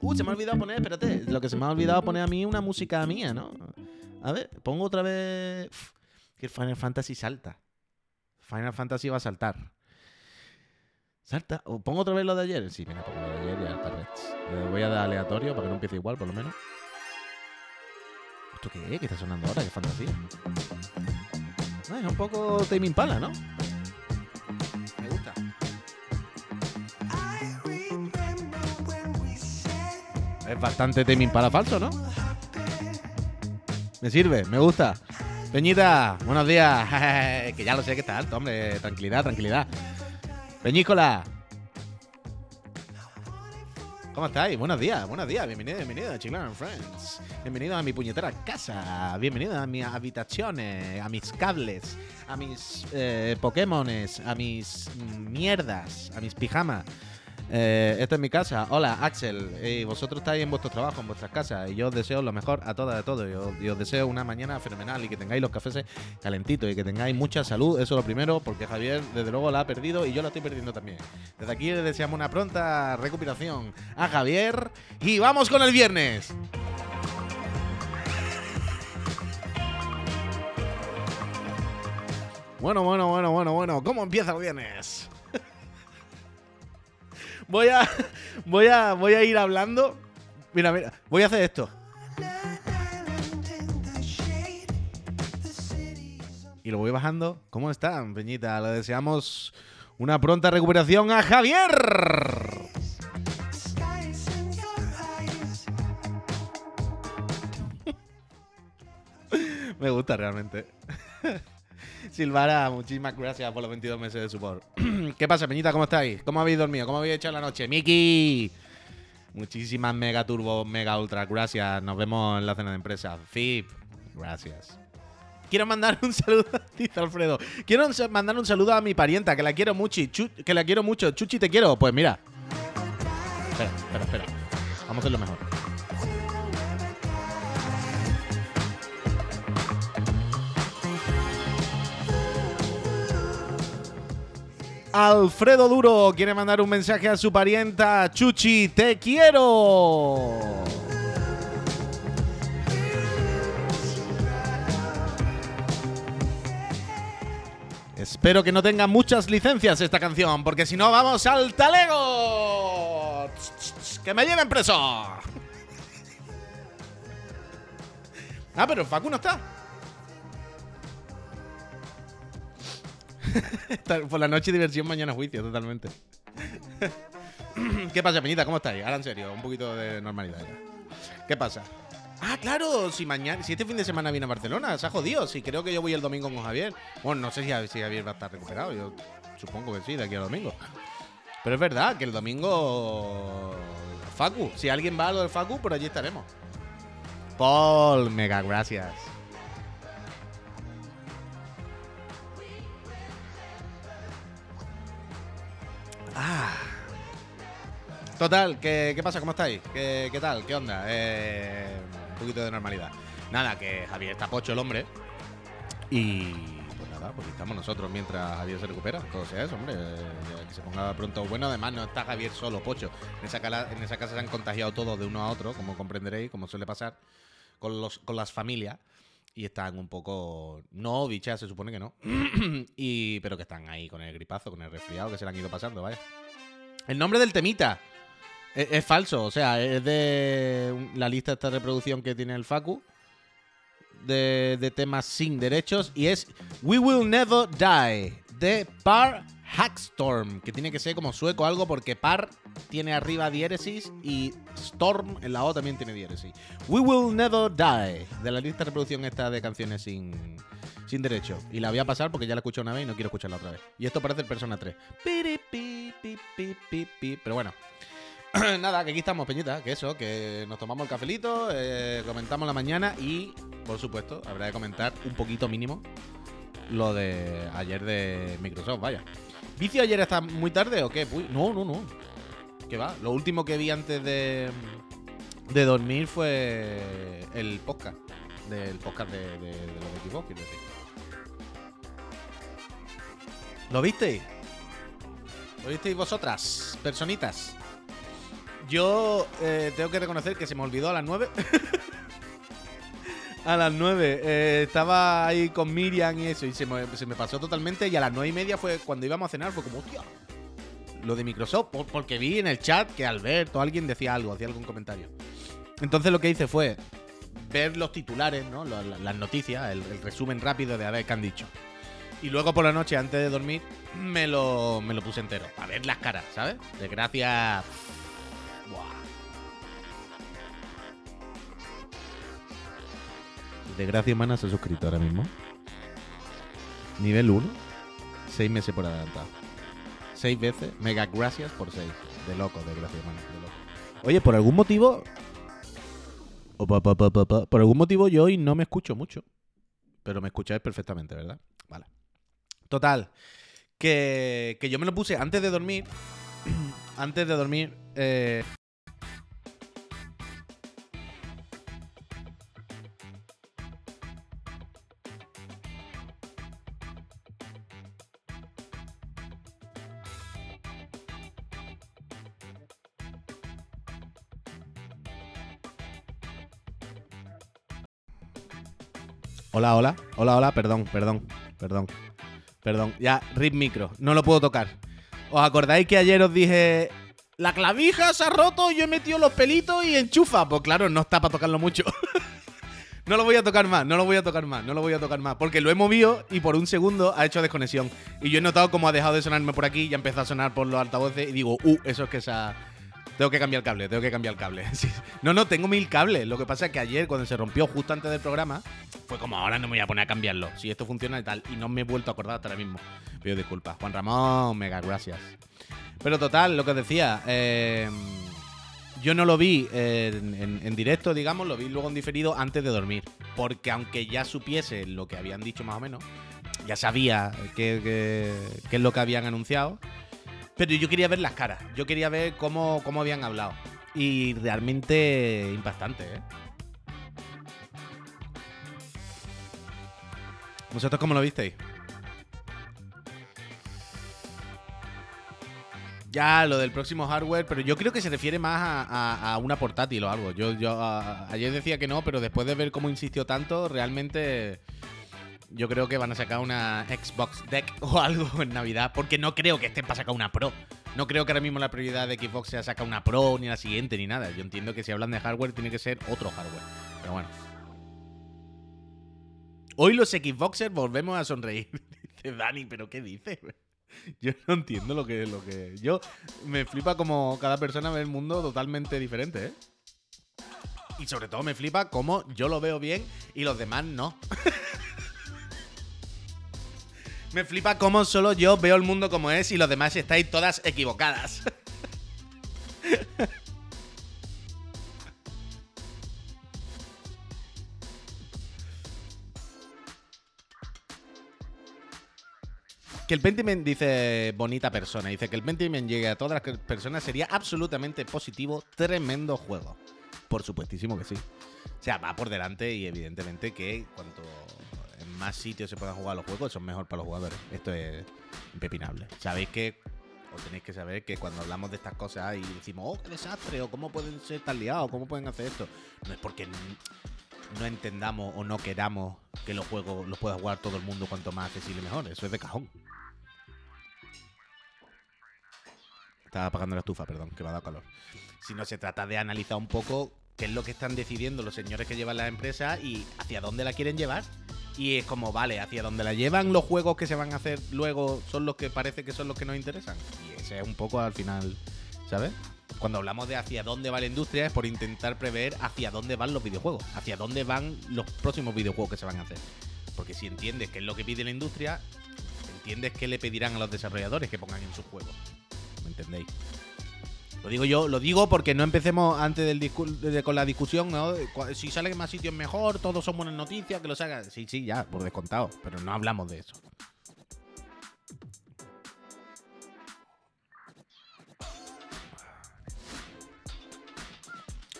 Uh, se me ha olvidado poner, espérate, lo que se me ha olvidado poner a mí una música mía, ¿no? A ver, pongo otra vez. Que Final Fantasy salta. Final Fantasy va a saltar. Salta. O pongo otra vez lo de ayer. Sí, mira, pongo lo de ayer y Alta Reds. Le voy a dar aleatorio para que no empiece igual, por lo menos. ¿Esto qué es? ¿Qué está sonando ahora? ¿Qué fantasía? Ah, es un poco Tame Impala, ¿no? Es bastante Tame Impala falso, ¿no? Me sirve, me gusta. Peñita, buenos días. que ya lo sé que está alto, hombre. Tranquilidad, tranquilidad. Peñícola. ¿Cómo estáis? Buenos días, buenos días. Bienvenido, bienvenido a Chiclana and Friends. Bienvenido a mi puñetera casa. Bienvenido a mis habitaciones, a mis cables, a mis eh, Pokémones, a mis mm, mierdas, a mis pijamas. Eh, esta es mi casa. Hola, Axel. Y vosotros estáis en vuestro trabajo, en vuestras casas. Y yo os deseo lo mejor a todas, a todos. Y os, y os deseo una mañana fenomenal y que tengáis los cafés calentitos y que tengáis mucha salud. Eso es lo primero, porque Javier, desde luego, la ha perdido y yo la estoy perdiendo también. Desde aquí le deseamos una pronta recuperación a Javier. Y vamos con el viernes. Bueno, bueno, bueno, bueno, bueno. ¿Cómo empieza el viernes? Voy a, voy a, voy a ir hablando. Mira, mira, voy a hacer esto. Y lo voy bajando. ¿Cómo están, Peñita? Le deseamos una pronta recuperación a Javier. Me gusta realmente. Silvara, muchísimas gracias por los 22 meses de support. ¿Qué pasa, Peñita? ¿Cómo estáis? ¿Cómo habéis dormido? ¿Cómo habéis hecho la noche? ¡Miki! Muchísimas mega turbo, mega ultra, gracias. Nos vemos en la cena de empresa. FIP, gracias. Quiero mandar un saludo, dice Alfredo. Quiero mandar un saludo a mi parienta, que la quiero mucho. que la quiero mucho. Chuchi, te quiero. Pues mira. Espera, espera, espera. Vamos a hacerlo mejor. Alfredo Duro quiere mandar un mensaje a su parienta Chuchi, te quiero. Espero que no tenga muchas licencias esta canción, porque si no vamos al talego. ¡Que me lleven preso! Ah, pero Facu no está. Por la noche diversión, mañana juicio, totalmente. ¿Qué pasa, Peñita? ¿Cómo estáis? Ahora en serio, un poquito de normalidad ya. ¿Qué pasa? Ah, claro, si mañana, si este fin de semana viene a Barcelona, se ha jodido. Si creo que yo voy el domingo con Javier. Bueno, no sé si, Javier va a estar recuperado. Yo supongo que sí, de aquí al domingo. Pero es verdad que el domingo. Facu, si alguien va a lo del Facu, por allí estaremos. Paul, mega gracias. Ah. Total, ¿qué, pasa? ¿Cómo estáis? ¿Qué, tal? ¿Qué onda? Eh, un poquito de normalidad. Nada, que Javier está pocho el hombre. Y pues nada, pues estamos nosotros mientras Javier se recupera. Todo sea eso, hombre. que se ponga pronto bueno. Además, no está Javier solo, pocho. En esa, casa se han contagiado todos de uno a otro, como comprenderéis, como suele pasar con las familias y están un poco. No, bichas, se supone que no. y, pero que están ahí con el gripazo, con el resfriado, que se le han ido pasando, vaya. El nombre del temita es, falso, o sea, es de la lista de esta reproducción que tiene el Facu. De, de temas sin derechos. Y es We Will Never Die de Par Hackstorm, que tiene que ser como sueco algo porque par tiene arriba diéresis y Storm en la O también tiene diéresis. We Will Never Die, de la lista de reproducción esta de canciones sin, sin derecho. Y la voy a pasar porque ya la escuché una vez y no quiero escucharla otra vez. Y esto parece el Persona 3. Pero bueno. Nada, que aquí estamos, Peñita, que eso, que nos tomamos el cafelito, eh, comentamos la mañana y, por supuesto, habrá de comentar un poquito mínimo lo de ayer de Microsoft, vaya. ¿Vicio ayer hasta muy tarde o qué? no, no, no. ¿Qué va? Lo último que vi antes de, de dormir fue el podcast. Del podcast de, de, los equipos, quiero decir. ¿Lo visteis? ¿Lo visteis vosotras, personitas? Yo eh, tengo que reconocer que se me olvidó a las 9. a las 9. eh, estaba ahí con Miriam y eso, y se me, pasó totalmente. Y a las 9 y media fue cuando íbamos a cenar, fue como, hostia, lo de Microsoft. por- porque vi en el chat que Alberto, alguien decía algo, hacía algún comentario. Entonces lo que hice fue ver los titulares, ¿no? Las noticias, el, el resumen rápido de a ver qué han dicho. Y luego por la noche, antes de dormir, me lo, me lo puse entero. Para ver las caras, ¿sabes? Buah. Desgracia humana se suscrito ahora mismo. Nivel 1. 6 meses por adelantado. 6 veces. Mega gracias por 6. De loco, desgracia humana. De loco. Oye, por algún motivo. Por algún motivo yo hoy no me escucho mucho. Pero me escucháis perfectamente, ¿verdad? Vale. Total. Que, que yo me lo puse antes de dormir. antes de dormir. eh, Hola, hola. Hola, hola. Perdón, perdón, perdón. Perdón. Ya, rip micro. No lo puedo tocar. ¿Os acordáis que ayer os dije... La clavija se ha roto, yo he metido los pelitos y enchufa? Pues claro, no está para tocarlo mucho. no lo voy a tocar más, no lo voy a tocar más, no lo voy a tocar más. Porque lo he movido y por un segundo ha hecho desconexión. Y yo he notado cómo ha dejado de sonarme por aquí y ha empezado a sonar por los altavoces y digo, uh, eso es que esa... Tengo que cambiar el cable, tengo que cambiar el cable. No, no, tengo mil cables. Lo que pasa es que ayer, cuando se rompió justo antes del programa, fue como ahora no me voy a poner a cambiarlo. Si esto funciona y tal. Y no me he vuelto a acordar hasta ahora mismo. Pido disculpas. Juan Ramón, mega gracias. Pero total, lo que os decía. eh, yo no lo vi en, en- directo, digamos, lo vi luego en diferido antes de dormir. Porque aunque ya supiese lo que habían dicho más o menos, ya sabía qué es lo que habían anunciado. Pero yo quería ver las caras. Yo quería ver cómo, cómo habían hablado. Y realmente impactante, ¿eh? ¿Vosotros cómo lo visteis? Ya, lo del próximo hardware, pero yo creo que se refiere más a, una portátil o algo. Yo, yo ayer decía que no, pero después de ver cómo insistió tanto, realmente yo creo que van a sacar una Xbox Deck o algo en Navidad, porque no creo que estén para sacar una Pro. No creo que ahora mismo la prioridad de Xbox sea sacar una Pro, ni la siguiente, ni nada. Yo entiendo que si hablan de hardware, tiene que ser otro hardware. Pero bueno. Hoy los Xboxers volvemos a sonreír. Dice Dani, ¿pero qué dices? Yo no entiendo lo que, lo que. Yo me flipa como cada persona ve el mundo totalmente diferente, ¿eh? Y sobre todo me flipa cómo yo lo veo bien y los demás no. Me flipa cómo solo yo veo el mundo como es y los demás estáis todas equivocadas. Que el Pentiment dice bonita persona, dice que el Pentiment llegue a todas las personas sería absolutamente positivo, tremendo juego. Por supuestísimo que sí. O sea, va por delante y evidentemente que cuanto más sitios se puedan jugar los juegos, eso es mejor para los jugadores. Esto es impepinable. Sabéis que, o tenéis que saber que cuando hablamos de estas cosas y decimos, oh, qué desastre, o cómo pueden ser tan liados, cómo pueden hacer esto, no es porque no entendamos o no queramos que los juegos los pueda jugar todo el mundo cuanto más accesible mejor. Eso es de cajón. Estaba apagando la estufa, perdón, que me ha dado calor. Si no se trata de analizar un poco qué es lo que están decidiendo los señores que llevan la empresa y hacia dónde la quieren llevar. Y es como, vale, hacia dónde la llevan los juegos que se van a hacer luego son los que parece que son los que nos interesan. Y ese es un poco al final, ¿sabes? Cuando hablamos de hacia dónde va la industria es por intentar prever hacia dónde van los videojuegos, hacia dónde van los próximos videojuegos que se van a hacer. Porque si entiendes qué es lo que pide la industria, entiendes qué le pedirán a los desarrolladores que pongan en sus juegos. ¿Me entendéis? Lo digo yo, lo digo porque no empecemos antes del con la discusión, ¿no? Si salen más sitios mejor, todos son buenas noticias, que los hagan. Sí, sí, ya, por descontado, pero no hablamos de eso.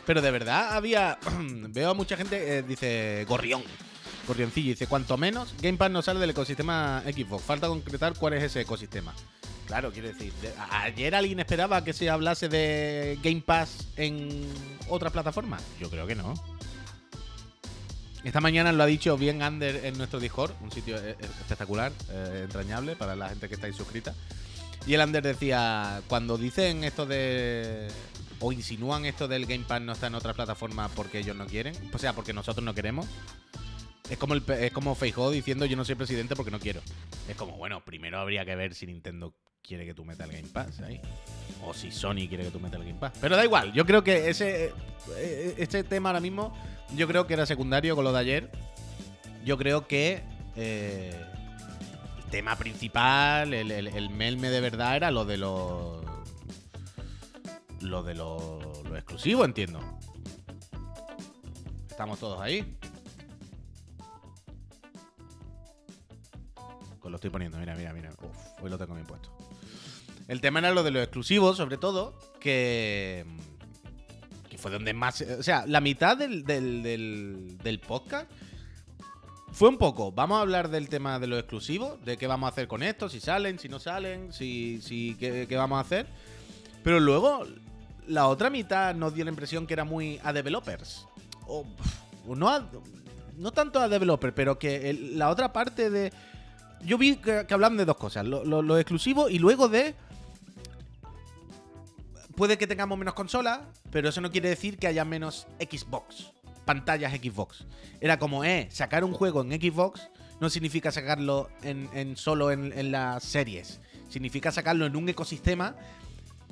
Pero de verdad había. Veo a mucha gente, eh, dice Gorrión. Gorrioncillo, dice: Cuanto menos, Game Pass no sale del ecosistema Xbox. Falta concretar cuál es ese ecosistema. Claro, quiero decir, ayer alguien esperaba que se hablase de Game Pass en otra plataforma. Yo creo que no. Esta mañana lo ha dicho bien Ander en nuestro Discord, un sitio eh, eh, espectacular, eh, entrañable para la gente que está ahí. Y el Ander decía, cuando dicen esto de... o insinúan esto del Game Pass no está en otra plataforma porque ellos no quieren, o sea, porque nosotros no queremos, es como, el, es como Feijóo diciendo yo no soy presidente porque no quiero. Es como, bueno, primero habría que ver si Nintendo quiere que tú metas el Game Pass ahí. O si Sony quiere que tú metas el Game Pass. Pero da igual, yo creo que ese eh, este tema ahora mismo, yo creo que era secundario con lo de ayer. Yo creo que eh, el tema principal, el, el- el melme de verdad era lo de los... Lo de lo, lo exclusivo, entiendo. Estamos todos ahí. Pues lo estoy poniendo, mira, mira, mira. Uf, hoy lo tengo bien puesto. El tema era lo de los exclusivos, sobre todo, que. que fue donde más. O sea, la mitad del, del, del, podcast fue un poco. Vamos a hablar del tema de los exclusivos, de qué vamos a hacer con esto, si salen, si no salen, si, si qué, qué vamos a hacer. Pero luego, la otra mitad nos dio la impresión que era muy a developers. O, no a- No tanto a developers, pero que la otra parte de. Yo vi que, que hablan de dos cosas: lo, lo- lo exclusivo y luego de. Puede que tengamos menos consolas, pero eso no quiere decir que haya menos Xbox. Pantallas Xbox. Era como, eh, sacar un juego en Xbox no significa sacarlo en, solo en, las series. Significa sacarlo en un ecosistema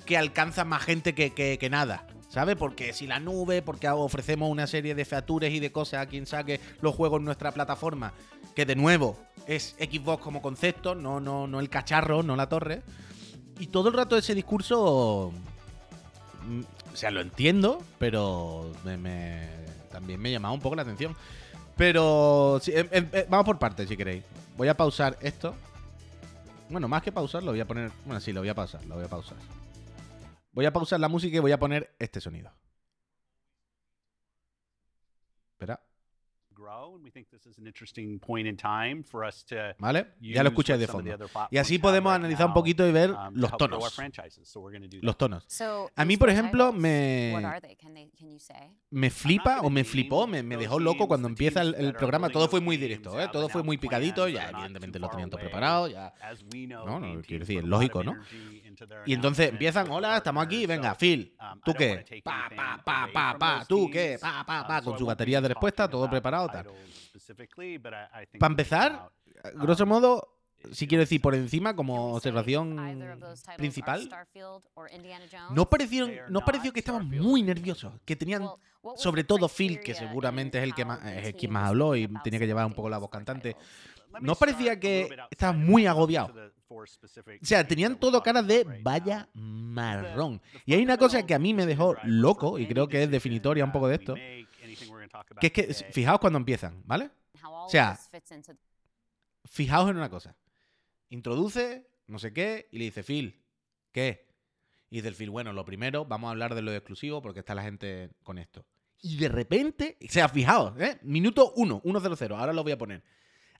que alcanza más gente que, que- que nada. ¿Sabes? Porque si la nube, porque ofrecemos una serie de features y de cosas a quien saque los juegos en nuestra plataforma, que de nuevo es Xbox como concepto, no, no, no el cacharro, no la torre. Y todo el rato ese discurso. Mm, O sea, lo entiendo, pero me, me- también me llamaba un poco la atención. Pero em- em- eh, vamos por partes, si queréis. Voy a pausar esto. Bueno, más que pausar, lo voy a poner. Bueno, sí, lo voy a pausar, lo voy a pausar. Voy a pausar la música y voy a poner este sonido. Espera, ¿vale? Ya lo escucháis de fondo. Y así podemos analizar un poquito y ver um, to los tonos. franchises. So we're gonna do Los tonos. So A mí, por ejemplo, me- What are they? Can they? Can you say? Me flipa o me flipó, me, me dejó loco cuando the empieza el, programa. Todo fue muy directo, ¿eh? Todo fue muy picadito. Ya, evidentemente lo tenían todo preparado. Ya. No, no, quiero decir, a lógico, ¿no? Y entonces empiezan, hola, estamos aquí, venga, Phil, um, ¿tú qué? Pa, pa, pa, pa, pa, ¿tú qué? Pa, pa, pa, con su batería de respuesta, todo preparado, Para empezar, grosso um, modo, si you quiero decir por encima, como observación principal, no are no pareció que estaban muy nerviosos, que tenían sobre todo Phil, que seguramente es el que más es quien más habló y tenía que llevar un poco la voz cantante. ¿No parecía que estaban muy agobiados? O sea, tenían todo cara de vaya marrón. Y hay una cosa que a mí me dejó loco, y creo que es definitoria un poco de esto, que es que, fijaos cuando empiezan, ¿vale? Of sea, Fijaos en una cosa. Introduce, no sé qué, y le dice, Phil, ¿qué? Y dice el Phil, bueno, lo primero, vamos a hablar de lo exclusivo porque está la gente con esto. Y de repente, o sea, fijaos, ¿eh? Minuto 1, 100, ahora lo voy a poner.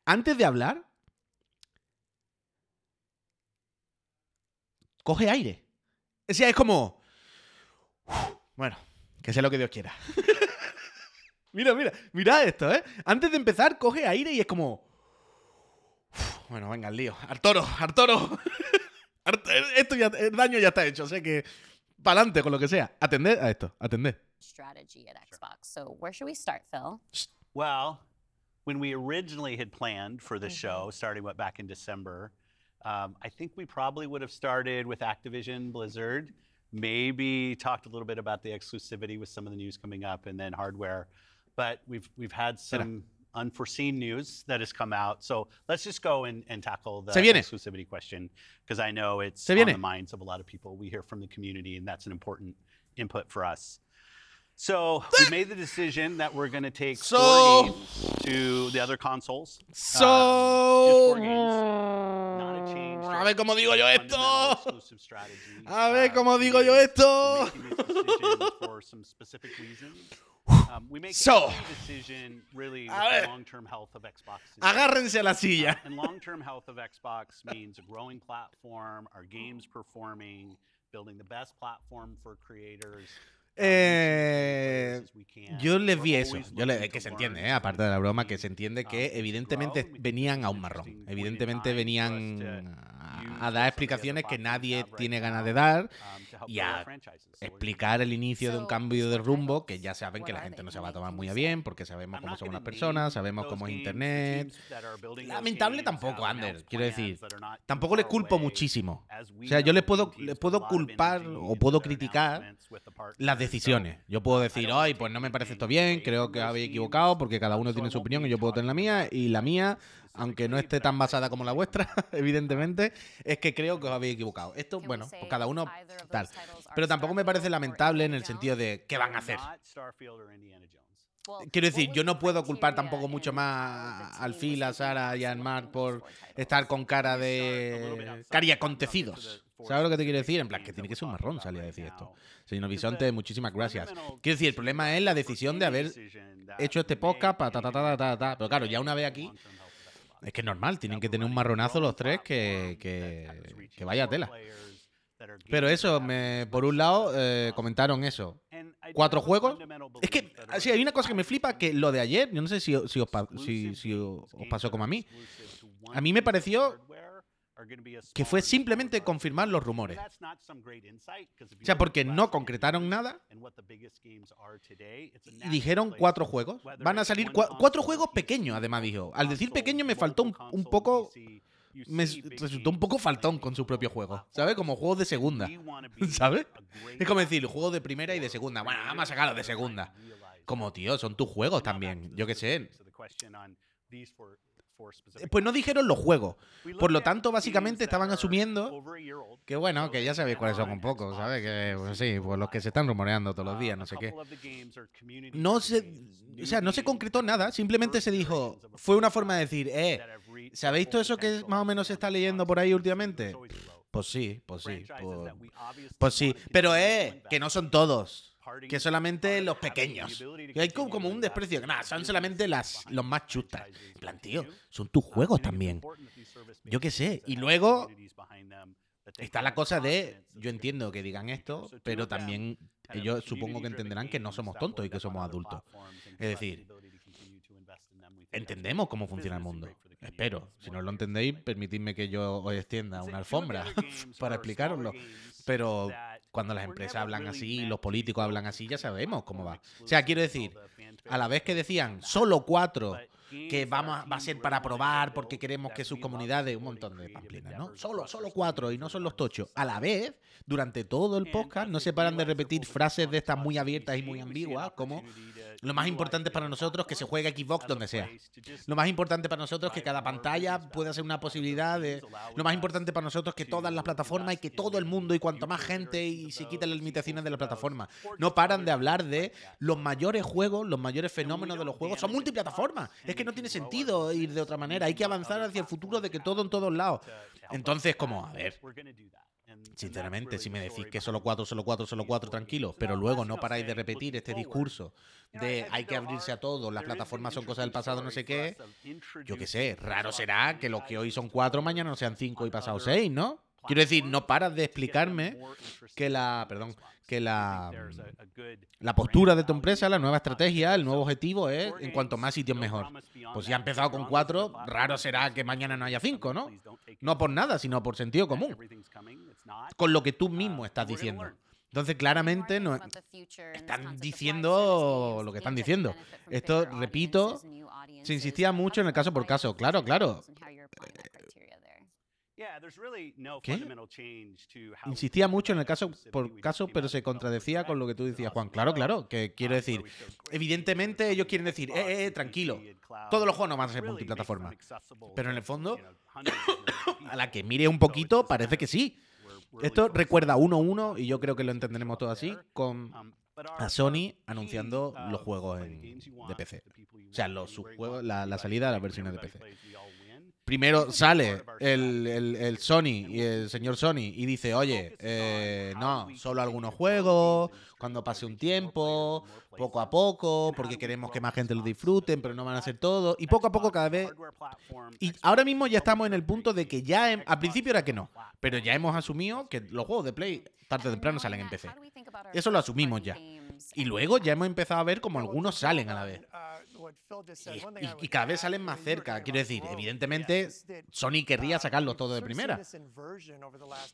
Antes de hablar, coge aire. O sea, es como... "Uf, Bueno, que sea lo que Dios quiera. mira, mira, mira esto, ¿eh? Antes de empezar, coge aire y es como... "Uf, Bueno, venga, el lío. Arturo, Arturo. Art- esto ya, el daño ya está hecho, sé que... Para adelante con lo que sea. Atended a esto, atended. strategy at Xbox. So where should we start, Phil? Well, when we originally had planned for the Mhm. show, starting what back in December, um, I think we probably would have started with Activision Blizzard. Maybe talked a little bit about the exclusivity with some of the news coming up, and then hardware. But we've we've had some unforeseen news that has come out. So let's just go and, and tackle the exclusivity question because I know it's Se on viene. the minds of a lot of people. We hear from the community, and that's an important input for us. So we made the decision that we're going to take So- four games to the other consoles. So... four games, Not a change. to A our ver cómo digo yo fundamental esto. exclusive strategy. A ver Uh, cómo digo yo esto. we're making this decision for some specific reasons. Um, So, a ver. Agárrense a la silla. Eh. Yo les vi eso, yo le- que se entiende, ¿eh? aparte de la broma, que se entiende um, que evidentemente venían a un marrón. Evidentemente venían a, dar explicaciones que nadie tiene ganas de dar um, y a explicar el inicio de un cambio de rumbo que ya saben que la gente no se va a tomar muy a bien porque sabemos cómo son las personas, sabemos cómo es internet. Lamentable tampoco, Ander, quiero decir. Tampoco les culpo muchísimo. O sea, yo les puedo, les puedo culpar o puedo criticar las decisiones. Yo puedo decir, ay, pues no me parece esto bien, creo que habéis equivocado, porque cada uno tiene su opinión y yo puedo tener la mía, y la mía, aunque no but esté tan basada como la vuestra, evidentemente, es que creo que os habéis equivocado. Esto, bueno, pues cada uno tal. Pero tampoco me parece lamentable en el sentido de qué van a hacer. Quiero decir, was yo no puedo culpar tampoco mucho más al Phil, a Sara y a Mark por estar con cara de cari acontecidos. ¿Sabes lo que te quiero decir? En plan, que that tiene que ser un marrón salir a decir esto. Señor Bisonte, muchísimas gracias. Quiero decir, el problema es la decisión de haber hecho este podcast para ta, ta, ta, ta, ta. Pero claro, ya una vez aquí, long-term health of Xbox. Es que es normal, tienen que tener un marronazo los tres que, que, que vaya tela. Pero eso, me, por un lado, eh, comentaron eso. Cuatro juegos. Es que, that así, hay una cosa que me flipa, que lo de ayer, yo no sé si, si, os, pa- si, si os os pasó como a mí, a mí me pareció que fue simplemente confirmar los rumores. O sea, porque no concretaron nada y dijeron cuatro juegos. Van a salir cua- cuatro juegos pequeños, además dijo. Al decir pequeño me faltó un, un poco... Me resultó un poco faltón con su propio juego, ¿sabes? Como juegos de segunda, ¿sabes? Es como decir, juegos de primera y de segunda. Bueno, vamos a sacarlos de segunda. Como, tío, son tus juegos también. Yo qué sé. Pues no dijeron los juegos. Por lo tanto, básicamente estaban asumiendo que, bueno, que ya sabéis cuáles son un poco, ¿sabes? Que, pues sí, pues los que se están rumoreando todos los días, no sé qué. No se, o sea, no se concretó nada, simplemente se dijo, fue una forma de decir, eh, ¿sabéis todo eso que más o menos se está leyendo por ahí últimamente? Pues sí, pues sí, pues, pues sí, pero eh, que no son todos, que solamente los pequeños. Que hay como como un desprecio, que nada, son solamente las, los más chustas. En plan, tío, son tus juegos también. Yo qué sé, y luego está la cosa de, yo entiendo que digan esto, pero también ellos supongo que entenderán que no somos tontos y que somos adultos. Es decir, entendemos cómo funciona el mundo. Espero. Si no lo entendéis, permitidme que yo os extienda una alfombra para explicaroslo. Pero cuando las empresas hablan así y los políticos hablan así, ya sabemos cómo va. O sea, quiero decir, a la vez que decían solo cuatro que vamos a- va a ser para probar porque queremos que sus comunidades, un montón de pamplinas, ¿no? Solo, solo cuatro y no son los tochos. A la vez, durante todo el podcast, no se paran de repetir frases de estas muy abiertas y muy ambiguas, como lo más importante para nosotros es que se juegue Xbox donde sea. Lo más importante para nosotros es que cada pantalla pueda ser una posibilidad. Lo más importante para nosotros es que todas las plataformas y que todo el mundo y cuanto más gente y se quiten las limitaciones de la plataforma. No paran de hablar de los mayores juegos, los mayores fenómenos de los juegos son multiplataformas. Es que no tiene sentido ir de otra manera. Hay que avanzar hacia el futuro de que todo en todos lados. Entonces, como, a ver, Sinceramente, si me decís que solo cuatro, solo cuatro, solo cuatro, tranquilos, pero luego no paráis de repetir este discurso de hay que abrirse a todo, las plataformas son cosas del pasado, no sé qué, yo qué sé, raro será que los que hoy son cuatro, mañana no sean cinco y pasado seis, ¿no? Quiero decir, no paras de explicarme que la, perdón, que la, la postura de tu empresa, la nueva estrategia, el nuevo objetivo es en cuanto más sitios mejor. Pues si ha empezado con cuatro, raro será que mañana no haya cinco, ¿no? No por nada, sino por sentido común. Con lo que tú mismo estás diciendo. Entonces, claramente, no, están diciendo lo que están diciendo. Esto, repito, se insistía mucho en el caso por caso. Claro, claro. ¿Qué? Insistía mucho en el caso por caso, pero se contradecía con lo que tú decías, Juan. Claro, claro, que quiero decir, evidentemente ellos quieren decir, eh, eh, tranquilo, todos los juegos no van a ser multiplataforma. Pero en el fondo, a la que mire un poquito, parece que sí. Esto recuerda 1-1, y yo creo que lo entenderemos todo así, con a Sony anunciando los juegos en- de PC. O sea, los sus juegos, la, la salida de las versiones de PC. Primero sale el, el- el Sony y el señor Sony y dice, oye, eh, no, solo algunos juegos, cuando pase un tiempo, poco a poco, porque queremos que más gente lo disfruten, pero no van a hacer todo. Y poco a poco cada vez... Y ahora mismo ya estamos en el punto de que ya, al principio era que no, pero ya hemos asumido que los juegos de Play tarde o temprano salen en PC. Eso lo asumimos ya. Y luego ya hemos empezado a ver como algunos salen a la vez. Y, y- y cada vez salen más cerca. Quiero decir, evidentemente, Sony querría sacarlo todo de primera.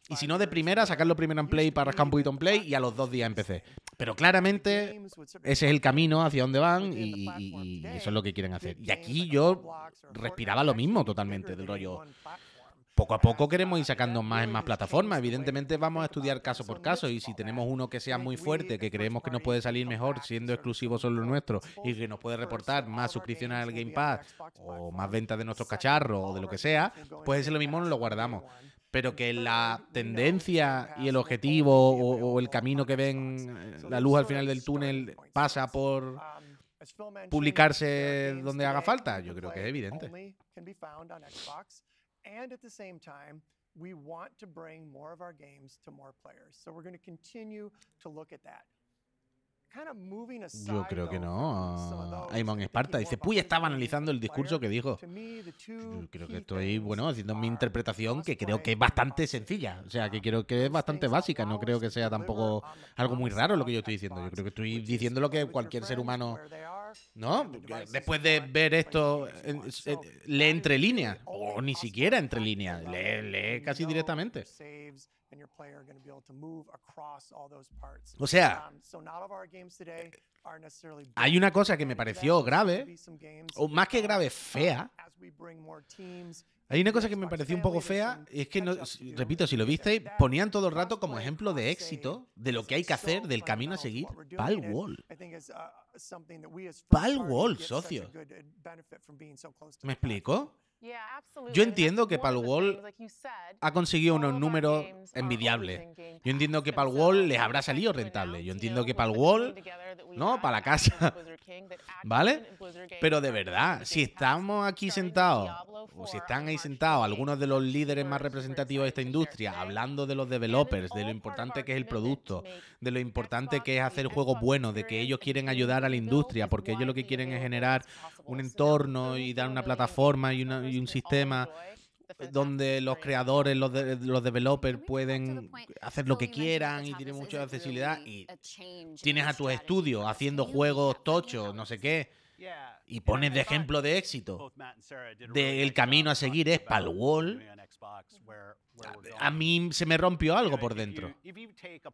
Y si no de primera, sacarlo primero en Play para poquito en Play y a los dos días en PC. Pero claramente ese es el camino hacia donde van y, y- y eso es lo que quieren hacer. Y aquí yo respiraba lo mismo totalmente del rollo. Poco a poco queremos ir sacando más en más plataformas. Evidentemente vamos a estudiar caso por caso y si tenemos uno que sea muy fuerte, que creemos que nos puede salir mejor siendo exclusivo solo nuestro y que nos puede reportar más suscripciones al Game Pass o más ventas de nuestros cacharros o de lo que sea, pues ese lo mismo nos lo guardamos. Pero que la tendencia y el objetivo o, o el camino que ven, eh, la luz al final del túnel pasa por publicarse donde haga falta, yo creo que es evidente. And at the same time, we want to bring more of our games to more players. So we're going to continue to look at that. Yo creo que no. Aimon Esparta dice, Puy estaba analizando el discurso que dijo. Yo creo que estoy, bueno, haciendo mi interpretación que creo que es bastante sencilla. O sea, que Um, creo que es bastante básica. No creo que sea tampoco algo muy raro lo que yo estoy diciendo. Yo creo que estoy diciendo lo que cualquier ser humano, ¿no? Después de ver esto, lee entre líneas o ni siquiera entre líneas. Lee, lee casi directamente. O sea, Um, so not all of our games today are necessarily hay una cosa que me pareció grave, o más que grave, fea. teams Hay una cosa que me pareció un poco fea, y es que, no, repito, si lo visteis, ponían todo el rato como ejemplo de éxito de lo que hay que hacer del camino a seguir pal wall. Uh, Pal wall, socio. uh, ¿Me explico? Yo entiendo que said, Ha conseguido unos números envidiables. Yo entiendo que Pass. para And el Wall so les habrá salido rentable. Yo entiendo que with para el the Wall, coming together that we ¿no? Para la casa. ¿Vale? Pero de verdad, si estamos aquí sentados, o si 4 están ahí sentados 28th, algunos de los líderes más representativos de esta industria, hablando de los developers, de lo importante que es el producto, de lo importante que es hacer juegos buenos, de que ellos quieren ayudar a la industria, porque ellos lo que quieren es generar un entorno y 34 dar una plataforma y, una- y un sistema donde los creadores, los, de- los developers pueden hacer lo que quieran y this mucha accesibilidad y tienes a tu strategy. estudio for us. haciendo juegos tochos, no sé qué, y pones de ejemplo de éxito. nice camino a seguir es pa'l where we're A mí se me rompió You algo por dentro.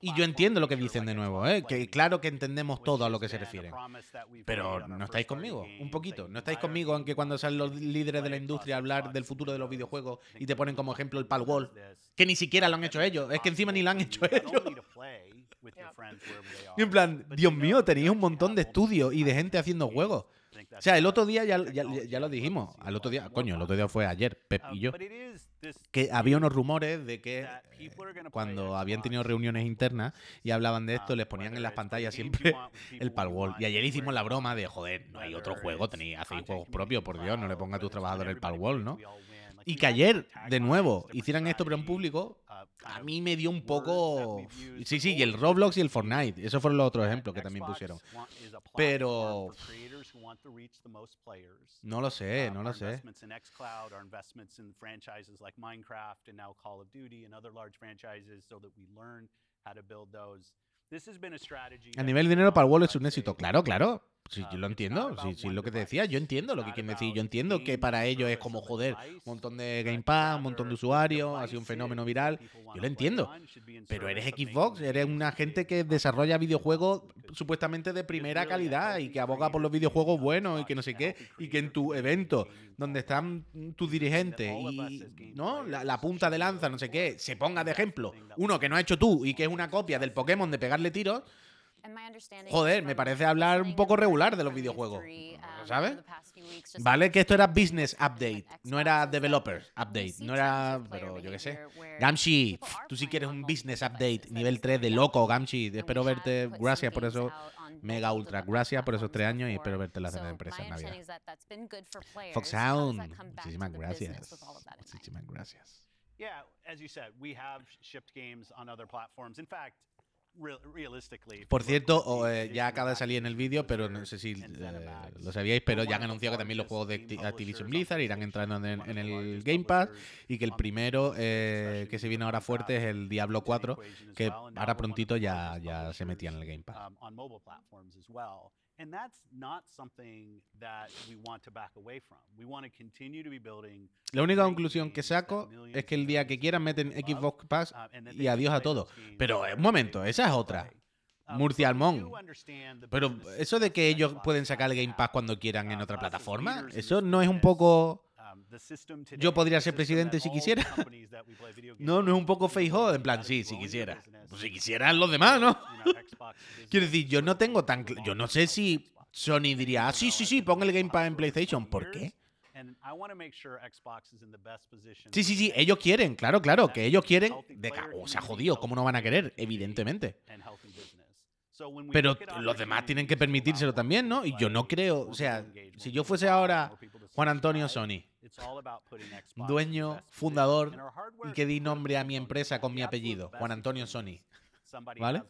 Y yo entiendo lo que dicen de nuevo, ¿eh? que claro que entendemos todo a lo que se refieren. Pero no estáis conmigo, un poquito. No estáis conmigo aunque cuando and salen los líderes de la industria a hablar del futuro de los videojuegos y te ponen como ejemplo el Pal Think Wall, of this, que ni siquiera lo han hecho ellos. Es que encima ni lo han hecho ellos. Y en plan, Dios mío, tenéis un montón de estudios y de gente haciendo juegos. O sea, el otro día ya, ya, ya lo dijimos. Al otro día, coño, el otro día fue ayer, Pep y yo. Que había unos rumores de que cuando habían tenido reuniones internas y hablaban de esto, um, les ponían en las pantallas siempre el want, Y ayer hicimos la broma de, joder, no hay otro juego, tenéis, hacéis juegos propios, por Dios, no le ponga a tus trabajadores el plays, ¿no? Y que ayer, de nuevo, taglines, hicieran esto pero en público, a mí me dio un poco... Sí, sí, y el Roblox y el Fortnite, esos fueron los otros ejemplos que también pusieron. Pero-. No lo sé, Um, no lo sé. investments in xCloud, our investments in franchises like Minecraft and now Call of Duty and other large franchises so that we learn how to build those. This has been a nivel we've dinero, developed, Palwall es un éxito. Claro, claro. Sí, Um, yo lo entiendo. Sí, sí, lo que te decía, yo entiendo lo que quieren decir. Yo entiendo que para ellos es como, joder, un montón de Game Pass, un montón de usuarios, ha sido un fenómeno viral. Yo lo entiendo. Pero eres Xbox, eres una gente que desarrolla videojuegos supuestamente de primera calidad y que aboga por los videojuegos buenos y que no sé qué, y que en tu evento, donde están tus dirigentes y ¿no? la, punta de lanza, no sé qué, se ponga de ejemplo uno que no ha hecho tú y que es una copia del Pokémon de pegarle tiros, Joder, me parece hablar un poco regular de los videojuegos, E3, um, ¿sabes? Vale que esto era business at update, no era developer update, no era, pero yo qué sé. Gamshi, tú sí quieres un business update, nivel is 3 de loco, Gamshi. Espero verte, gracias por eso. Mega ultra gracias por esos tres años y espero verte en la cena de empresa en Navidad. Foxhound, muchísimas gracias. Muchísimas gracias. Yeah, as you said, we have shipped games on other platforms. In fact, Por cierto, at the o, eh, ya acaba de salir en el vídeo, pero no sé si eh, lo sabíais, pero ya han anunciado que también los juegos de Activision Blizzard irán entrando en el, en Game Pass y que el primero eh, que se viene ahora fuerte es el Diablo the 4, equation as que ahora prontito ya, ya se metía en el Game Pass. And that's not something that we want to back away from. We want to continue to be building La única conclusión que saco es que el día que quieran meten Xbox Pass uh, y adiós a todo. Pero un momento, they esa es otra. Um, Murcia Almón. Pero eso de que ellos pueden sacar el Game Pass cuando quieran en Uh, otra plataforma, eso no es un poco... um, Yo podría ser presidente si quisiera. No, no es un poco use feijó, en plan, sí, si quisiera. Pues si quisieran los demás, ¿no? Quiero decir, yo no tengo tan... Yo no sé si Sony diría, ah, sí, sí, sí, pon el Game Pass en PlayStation. ¿Por qué? Sí, sí, sí, ellos quieren, claro, claro, que ellos quieren... De o sea, jodido, ¿cómo no van a querer? Evidentemente. Pero los demás tienen que permitírselo también, ¿no? Y yo no creo, o sea, si yo fuese ahora Juan Antonio Sony, dueño, fundador, y que di nombre a mi empresa con mi apellido, Juan Antonio Sony. ¿Vale?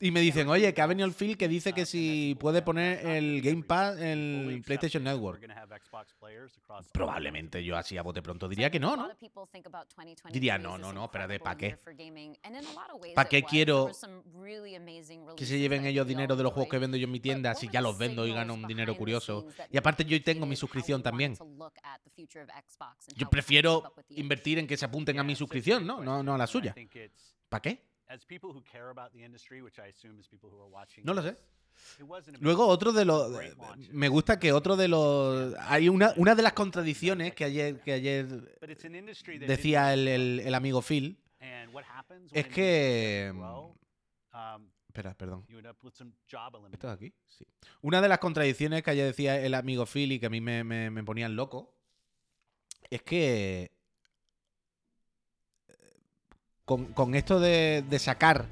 Y me dicen, oye, que ha venido el Phil que dice que si puede poner el Game Pass en el PlayStation Network. Probablemente yo así a bote pronto diría que no, ¿no? Diría, no, no, no, espérate, ¿pa' qué? ¿Pa' qué quiero Que se lleven ellos dinero de los juegos que vendo yo en mi tienda si ya los vendo y gano un dinero curioso. Y aparte yo tengo mi suscripción también. Yo prefiero invertir en que se apunten a mi suscripción, ¿no? No, no a la suya. ¿Para qué? No lo sé. Luego otro de los me gusta que otro de los hay una, una de las contradicciones que ayer que ayer decía el, el- el amigo Phil es que espera, perdón. ¿Esto es aquí? Sí. Una de las contradicciones que ayer decía el amigo Phil y que a mí me, me, me ponían loco es que eh, con, esto de, sacar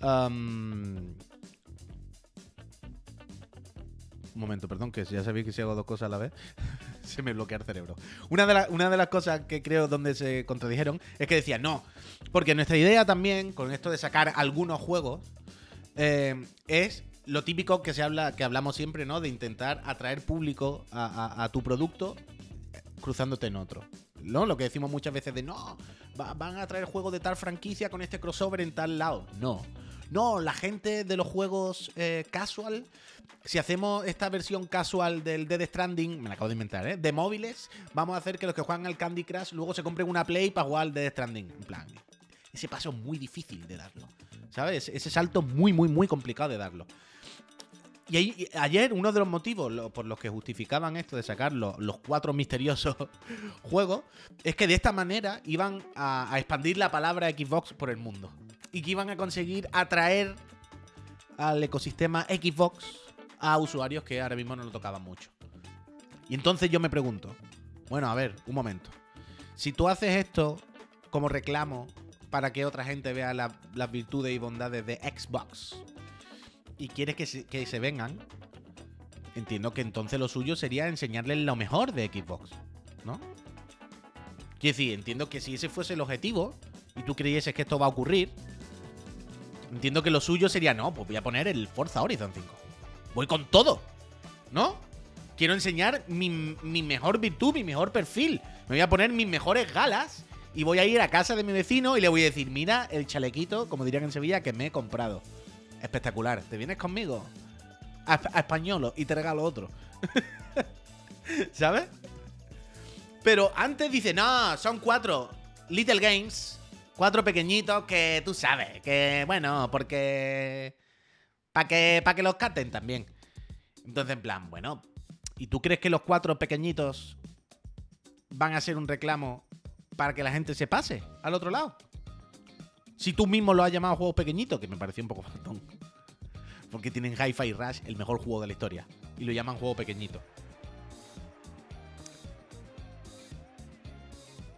am, un momento, perdón, que ya sabéis que si hago dos cosas a la vez, se me bloquea el cerebro. Una de, las cosas que creo donde se contradijeron es que decían, no, porque nuestra idea también, con esto de sacar algunos juegos, eh, es lo típico que se habla, que hablamos siempre, ¿no? De intentar atraer público a, a- tu producto cruzándote en otro. ¿No? Lo que decimos muchas veces de no, va- van a traer juegos de tal franquicia con este crossover en tal lado. No. No, la gente de los juegos eh, casual, si hacemos esta versión casual del Dead Stranding, me la acabo de inventar, ¿eh? De móviles, vamos a hacer que los que juegan al Candy Crush luego se compren una Play para jugar al Dead Stranding. En plan, ese paso es muy difícil de darlo. ¿Sabes? Ese salto muy, muy, muy complicado de darlo. Y ayer uno de los motivos por los que justificaban esto de sacar los, los cuatro misteriosos juegos es que de esta manera iban a, a expandir la palabra Xbox por el mundo. Y que iban a conseguir atraer al ecosistema Xbox a usuarios que ahora mismo no lo tocaban mucho. Y entonces yo me pregunto, bueno, a ver, un momento. Si tú haces esto como reclamo para que otra gente vea la- las virtudes y bondades de Xbox y quieres que se, vengan, entiendo que entonces lo suyo sería enseñarles lo mejor de Xbox, ¿no? Quiero decir, entiendo que si ese fuese el objetivo y tú creyeses que esto va a ocurrir, entiendo que lo suyo sería, no, pues voy a poner el Forza Horizon 5. Voy con todo, ¿no? Quiero enseñar mi, mi mejor virtud, mi mejor perfil. Me voy a poner mis mejores galas y voy a ir a casa de mi vecino y le voy a decir, mira el chalequito, como dirían en Sevilla, que me he comprado. Espectacular. ¿Te vienes conmigo? A, a españolo y te regalo otro. ¿Sabes? Pero antes dice, no, son cuatro Little Games. Cuatro pequeñitos que tú sabes. Que, bueno, porque... Para que, pa' que los caten también. Entonces, en plan, bueno. ¿Y tú crees que los cuatro pequeñitos van a ser un reclamo para que la gente se pase al otro lado? Si tú mismo lo has llamado juegos pequeñitos, que me pareció un poco faltón. Porque tienen Hi-Fi Rush, el mejor juego de la historia. Y lo llaman juego pequeñito.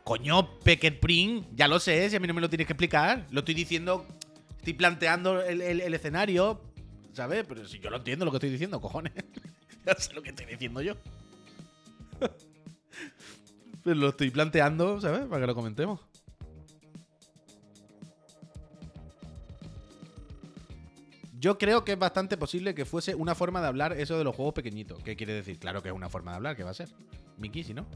Coño, Pecker Print, ya lo sé, si a mí no me lo tienes que explicar. Lo estoy diciendo, estoy planteando el, el- escenario, ¿sabes? Pero si yo lo entiendo lo que estoy diciendo, cojones. ya sé lo que estoy diciendo yo. Pero lo estoy planteando, ¿sabes? Para que lo comentemos. Yo creo que es bastante posible que fuese una forma de hablar eso de los juegos pequeñitos. ¿Qué quiere decir? Claro que es una forma de hablar, ¿qué va a ser? Miki, si no.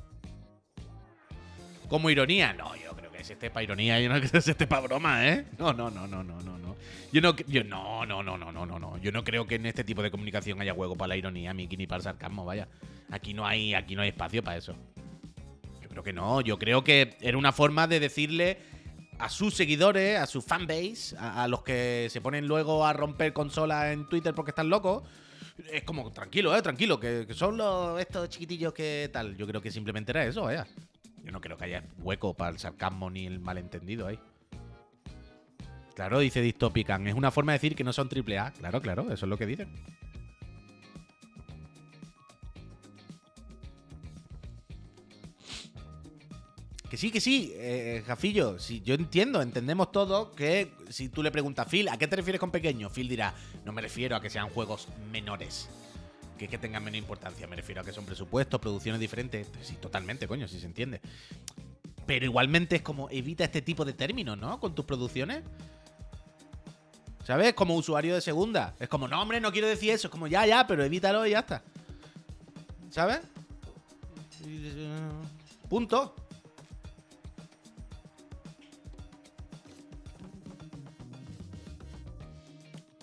Como ironía, no, yo creo que es este para ironía, yo no creo que es este para broma, ¿eh? No, no, no, no, no, no, no. Yo no, yo no, no, no, no, no, no. Yo no creo que en este tipo de comunicación haya hueco para la ironía, Miki, ni para el sarcasmo, vaya. Aquí no hay, aquí no hay espacio para eso. Yo creo que no. Yo creo que era una forma de decirle a sus seguidores, a su fanbase, a, los que se ponen luego a romper consolas en Twitter porque están locos. Es como, tranquilo, eh, tranquilo, que, son los, estos chiquitillos que tal. Yo creo que simplemente era eso, vaya. Yo no creo que haya hueco para el sarcasmo ni el malentendido ahí. Claro, dice Dystopican. Es una forma de decir que no son triple A. Claro, claro, eso es lo que dicen. Que sí, que sí, eh, Jafillo. Sí, yo entiendo, entendemos todo que si tú le preguntas a Phil, ¿a qué te refieres con pequeño? Phil dirá, no me refiero a que sean juegos menores, que, que tengan menos importancia, me refiero a que son presupuestos, producciones diferentes. Sí, totalmente, coño, sí se entiende. Pero igualmente es como evita este tipo de términos, ¿no? Con tus producciones. ¿Sabes? Como usuario de segunda. Es como, no, hombre, no quiero decir eso. Es como, ya, ya, pero evítalo y ya está. ¿Sabes? Punto.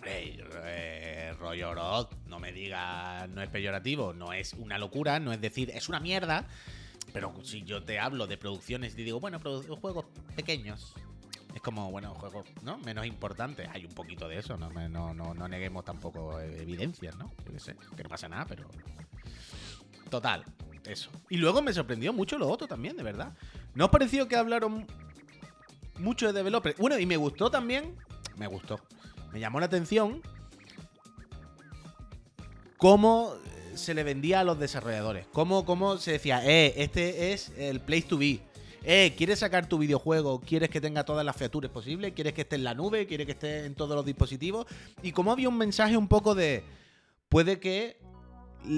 Ey, eh, rollo no me digas, no es peyorativo, no es una locura, no es decir, es una mierda. Pero si yo te hablo de producciones y te digo, bueno, juegos pequeños, es como, bueno, juegos, ¿no? Menos importantes. Hay un poquito de eso, no, no, no, neguemos tampoco evidencias, ¿no? Que no pasa nada, pero. Total, eso. Y luego me sorprendió mucho lo otro también, de verdad. ¿No os pareció que hablaron mucho de developers? Bueno, y me gustó también. Me gustó. Me llamó la atención cómo se le vendía a los desarrolladores. Cómo, cómo se decía, eh, este es el place to be. Eh, ¿quieres sacar tu videojuego? ¿Quieres que tenga todas las features posibles? ¿Quieres que esté en la nube? ¿Quieres que esté en todos los dispositivos? Y como había un mensaje un poco de. Puede que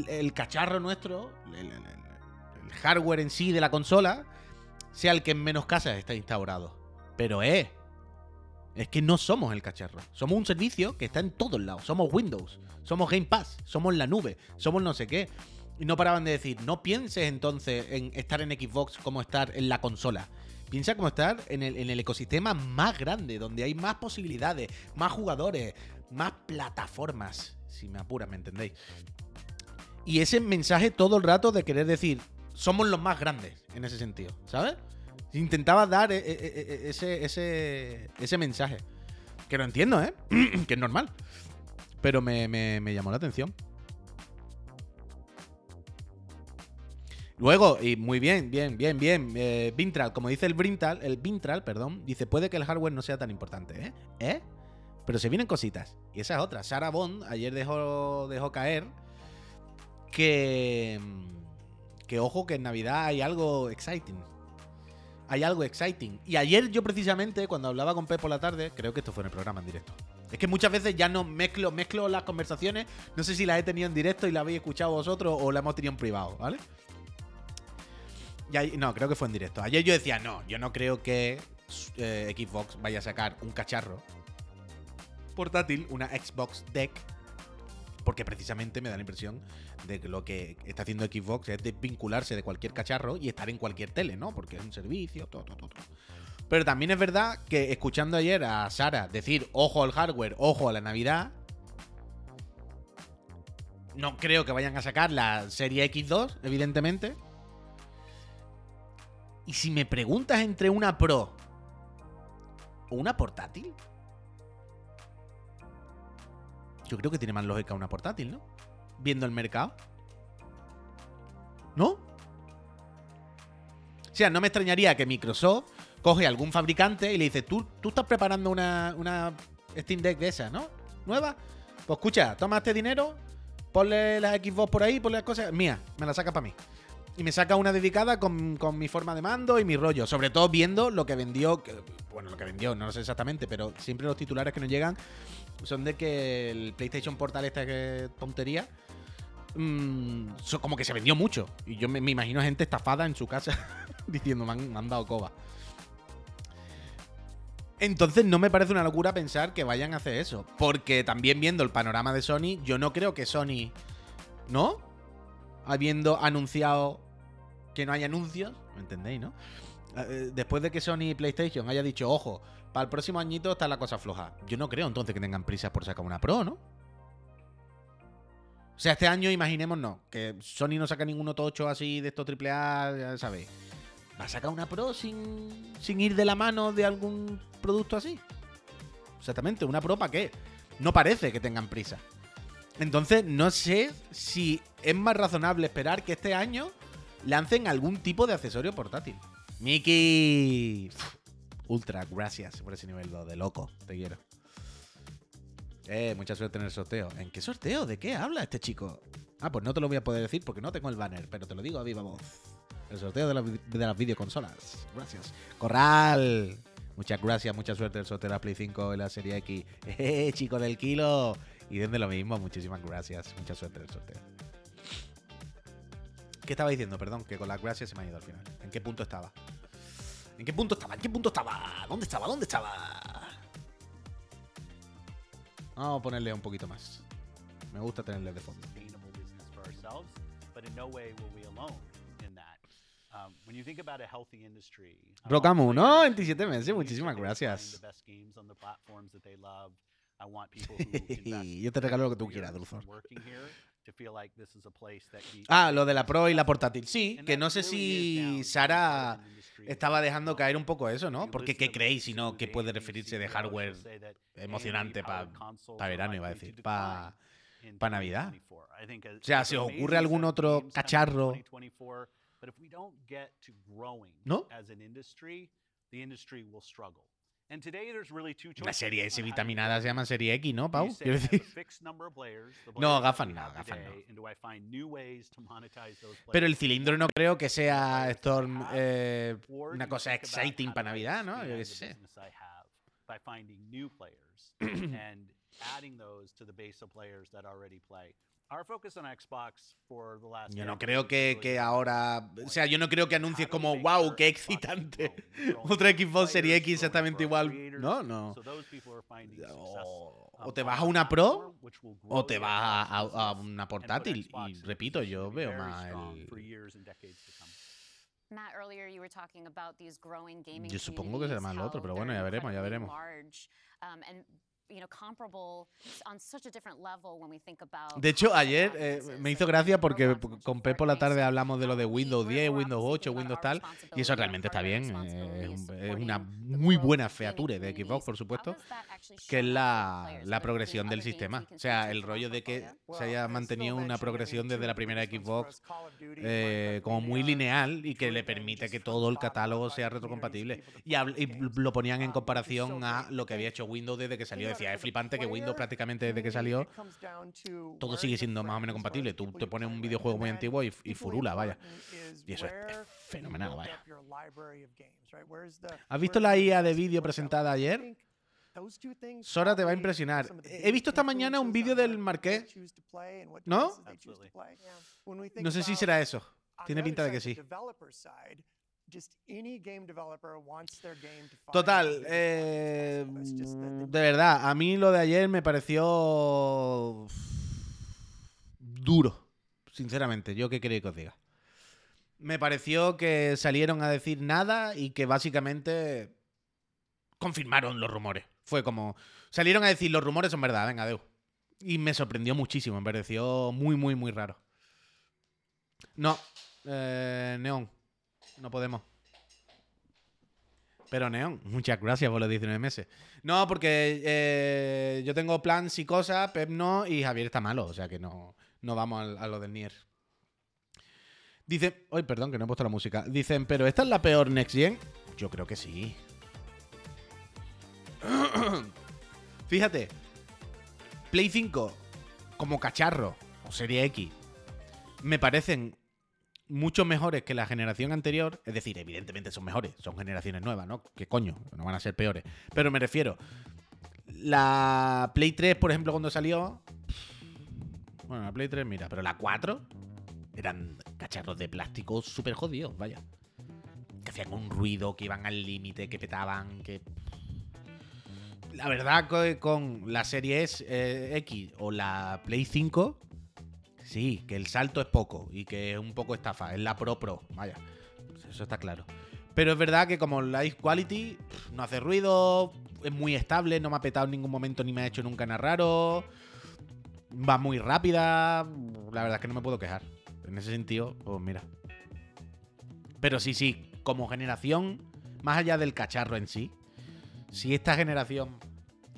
el, cacharro nuestro, el- el hardware en sí de la consola, sea el que en menos casas está instaurado. Pero eh. Es que no somos el cacharro. Somos un servicio que está en todos lados. Somos Windows. Somos Game Pass. Somos la nube. Somos no sé qué. Y no paraban de decir, no pienses entonces en estar en Xbox como estar en la consola. Piensa como estar en el, en el ecosistema más grande, donde hay más posibilidades, más jugadores, más plataformas. Si me apuras, ¿me entendéis? Y ese mensaje todo el rato de querer decir, somos los más grandes en ese sentido, ¿sabes? Intentaba dar eh, eh, eh, ese, ese, ese mensaje. Que lo entiendo, ¿eh? que es normal. Pero me, me- llamó la atención. Luego, y muy bien, bien, bien, bien. Vintral, como dice el Vintral, el Vintral, perdón, dice, puede que el hardware no sea tan importante, ¿eh? ¿Eh? Pero se vienen cositas. Y esa es otra. Sarah Bond ayer dejó, dejó caer que. Que ojo, que en Navidad hay algo exciting. Hay algo exciting. Y ayer yo precisamente, cuando hablaba con Pep por la tarde, creo que esto fue en el programa en directo. Es que muchas veces ya no mezclo, mezclo las conversaciones. No sé si las he tenido en directo y las habéis escuchado vosotros o las hemos tenido en privado, ¿vale? Y ahí- no, creo que fue en directo. Ayer yo decía, no, yo no creo que eh, Xbox vaya a sacar un cacharro portátil, una Xbox Deck, porque precisamente me da la impresión de que lo que está haciendo Xbox es desvincularse de cualquier cacharro y estar en cualquier tele, ¿no? Porque es un servicio, todo, todo, todo. Pero también es verdad que escuchando ayer a Sara decir, ojo al hardware, ojo a la Navidad, no creo que vayan a sacar la serie X2, evidentemente. Y si me preguntas entre una Pro o una portátil, yo creo que tiene más lógica una portátil, ¿no? Viendo el mercado. ¿No? O sea, no me extrañaría que Microsoft coge algún fabricante y le dice, tú, tú estás preparando una, una Steam Deck de esas, ¿no? ¿Nueva? Pues escucha, toma este dinero, ponle las Xbox por ahí, ponle las cosas. Mía, me la saca para mí. Y me saca una dedicada con, con mi forma de mando y mi rollo. Sobre todo viendo lo que vendió. bueno, lo que vendió, no lo sé exactamente, pero siempre los titulares que nos llegan son de que el PlayStation Portal, esta tontería, mm, so- como que se vendió mucho. Y yo me, me imagino gente estafada en su casa diciendo, me han, me han dado coba. Entonces no me parece una locura pensar que vayan a hacer eso. Porque también viendo el panorama de Sony, yo no creo que Sony, ¿no? Habiendo anunciado que no hay anuncios, ¿me entendéis, no? Eh, Después de que Sony y PlayStation haya dicho, ojo, para el próximo añito está la cosa floja. Yo no creo entonces que tengan prisa por sacar una Pro, ¿no? O sea, este año imaginémonos que Sony no saca ninguno tocho así de estos AAA, ya sabéis. ¿Va a sacar una Pro sin, sin ir de la mano de algún producto así? Exactamente, ¿una Pro para qué? No parece que tengan prisa. Entonces, no sé si es más razonable esperar que este año lancen algún tipo de accesorio portátil. Miki. Ultra, gracias por ese nivel 2 de loco. Te quiero. Eh, mucha suerte en el sorteo. ¿En qué sorteo? ¿De qué habla este chico? Ah, pues no te lo voy a poder decir porque no tengo el banner, pero te lo digo a viva voz. El sorteo de, la- las videoconsolas. Gracias. Corral. Muchas gracias, mucha suerte en el sorteo de la Play 5 y la Serie X. Eh, chico del kilo. Y desde lo mismo, muchísimas gracias. Mucha suerte en el sorteo. ¿Qué estaba diciendo? Perdón, que con las gracias se me ha ido al final. ¿En qué punto estaba? ¿En qué punto estaba? ¿En qué punto estaba? ¿Dónde estaba? ¿Dónde estaba? Vamos a ponerle un poquito más. Me gusta tenerle de fondo. Um, Rocamu, ¿no? players 27 to meses, muchísimas gracias. Yo te regalo lo que tú quieras, Dulzor. Working here to feel like this is a place that he- Ah, lo de la Pro y la portátil. Sí, que no sé si Sara estaba dejando caer un poco eso, ¿no? Porque ¿qué creéis si no? ¿Qué puede referirse de hardware emocionante para pa verano, iba a decir, to pa, Navidad? 2024. I think as- O sea, ¿se os ocurre algún otro cacharro? 2024, but if we don't get to growing ¿No? La serie S vitaminada se llama serie X, ¿no, Pau? decir. No, gafas no, gafas no. Pero el players? cilindro no creo que sea Storm eh, una cosa exciting para Navidad, ¿no? Yo qué sé. Yo no creo que, que ahora. O sea, yo no creo que anuncies como, wow, qué excitante. Otra Xbox Serie players, X exactamente igual. No, no. So those people are finding success, O, um, o te vas a una Pro o te vas a, a- a una portátil. Y repito, yo veo más el. for years and decades to come. Matt, earlier you were talking about these growing gaming Yo supongo que será más lo communities, otro, pero bueno, ya veremos, ya veremos. Large, um, and, you know, comparable s- on such a different level when we think about De hecho, ayer eh, me hizo gracia porque con Pep por la tarde hablamos de lo de Windows we're- 10, we're Windows obviously 8, thinking Windows tal. Y eso realmente está bien. eh, Es, es una muy buena feature de Xbox, por supuesto. Que es la, la progresión del sistema. O sea, el rollo de que se haya mantenido una progresión desde la primera Xbox eh, como muy are lineal y que le permite que todo el catálogo sea retrocompatible. Y, y lo ponían en Um, comparación a lo que había hecho Windows desde que salió. think about Decía, es flipante que Windows prácticamente desde que salió todo sigue siendo más o menos compatible. Tú te pones un videojuego muy antiguo y, furula, vaya. Y eso es- fenomenal, vaya. ¿Has visto la IA de vídeo presentada ayer? Sora te va a impresionar. He visto esta mañana un vídeo del Marqués. ¿No? No sé si será eso. Tiene pinta de que sí. Total, eh, de verdad, a mí lo de ayer me pareció duro, sinceramente. Yo qué queréis que os diga. Me pareció que salieron a decir nada y que básicamente confirmaron los rumores. Fue como, salieron a decir los rumores son verdad, venga, Deu. Y me sorprendió muchísimo, me pareció muy, muy, muy raro. No, eh, Neón, no podemos. Pero Neon, muchas gracias por los 19 meses. No, porque eh, yo tengo plans y cosas, Pep no, y Javier está malo, o sea que no, no vamos a, lo del Nier. Dicen, ay, perdón, que no he puesto la música. Dicen, pero esta es la peor Next Gen. Yo creo que sí. Fíjate, Play 5 como cacharro o Serie X me parecen mucho mejores que la generación anterior. Es decir, evidentemente son mejores, son generaciones nuevas, ¿no? ¿Qué coño? No van a ser peores. Pero me refiero, la Play 3, por ejemplo, cuando salió... Bueno, la Play 3, mira, pero la 4 eran cacharros de plástico súper jodidos, vaya. Que hacían un ruido, que iban al límite, que petaban, que... La verdad que con la serie eh, X o la Play 5, sí, que el salto es poco y que es un poco estafa. Es la Pro Pro, vaya. Eso está claro. Pero es verdad que como la Quality no hace ruido, es muy estable, no me ha petado en ningún momento ni me ha hecho nunca nada raro. Va muy rápida. La verdad es que no me puedo quejar. En ese sentido, pues mira. Pero sí, sí, como generación, más allá del cacharro en sí, si esta generación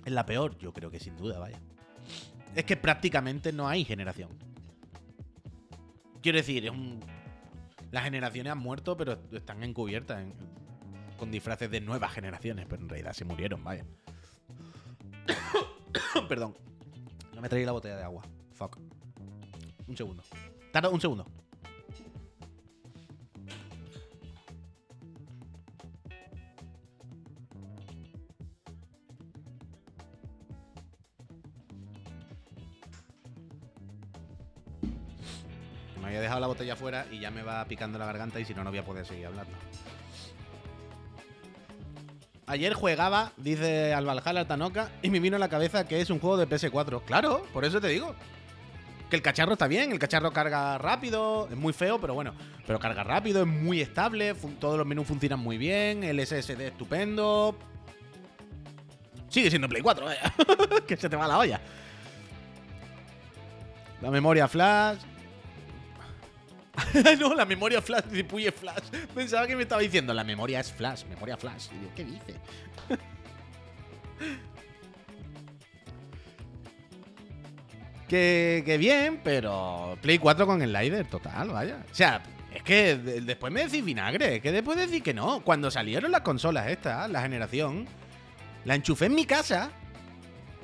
es la peor, yo creo que sin duda, vaya. Es que prácticamente no hay generación. Quiero decir, es un... las generaciones han muerto, pero están encubiertas en- con disfraces de nuevas generaciones, pero en realidad se murieron, vaya. Perdón. No me traí la botella de agua. Fuck. Un segundo. Tarda un segundo. Botella fuera y ya me va picando la garganta y si no, no voy a poder seguir hablando. Ayer jugaba, dice al Valhalla Tanoka, y me vino a la cabeza que es un juego de PS4. Claro, por eso te digo. Que el cacharro está bien, el cacharro carga rápido, es muy feo, pero bueno, pero carga rápido, es muy estable, todos los menús funcionan muy bien, el SSD estupendo. Sigue siendo Play 4, vaya. que se te va la olla. La memoria flash. no, la memoria flash, dice Puye flash. Pensaba que me estaba diciendo, la memoria es flash, memoria flash. Y digo, ¿qué dice? que, que bien, pero Play 4 con el Slider, total, vaya. O sea, es que de- después me decís vinagre, es que después decís que no. Cuando salieron las consolas estas, la generación, la enchufé en mi casa.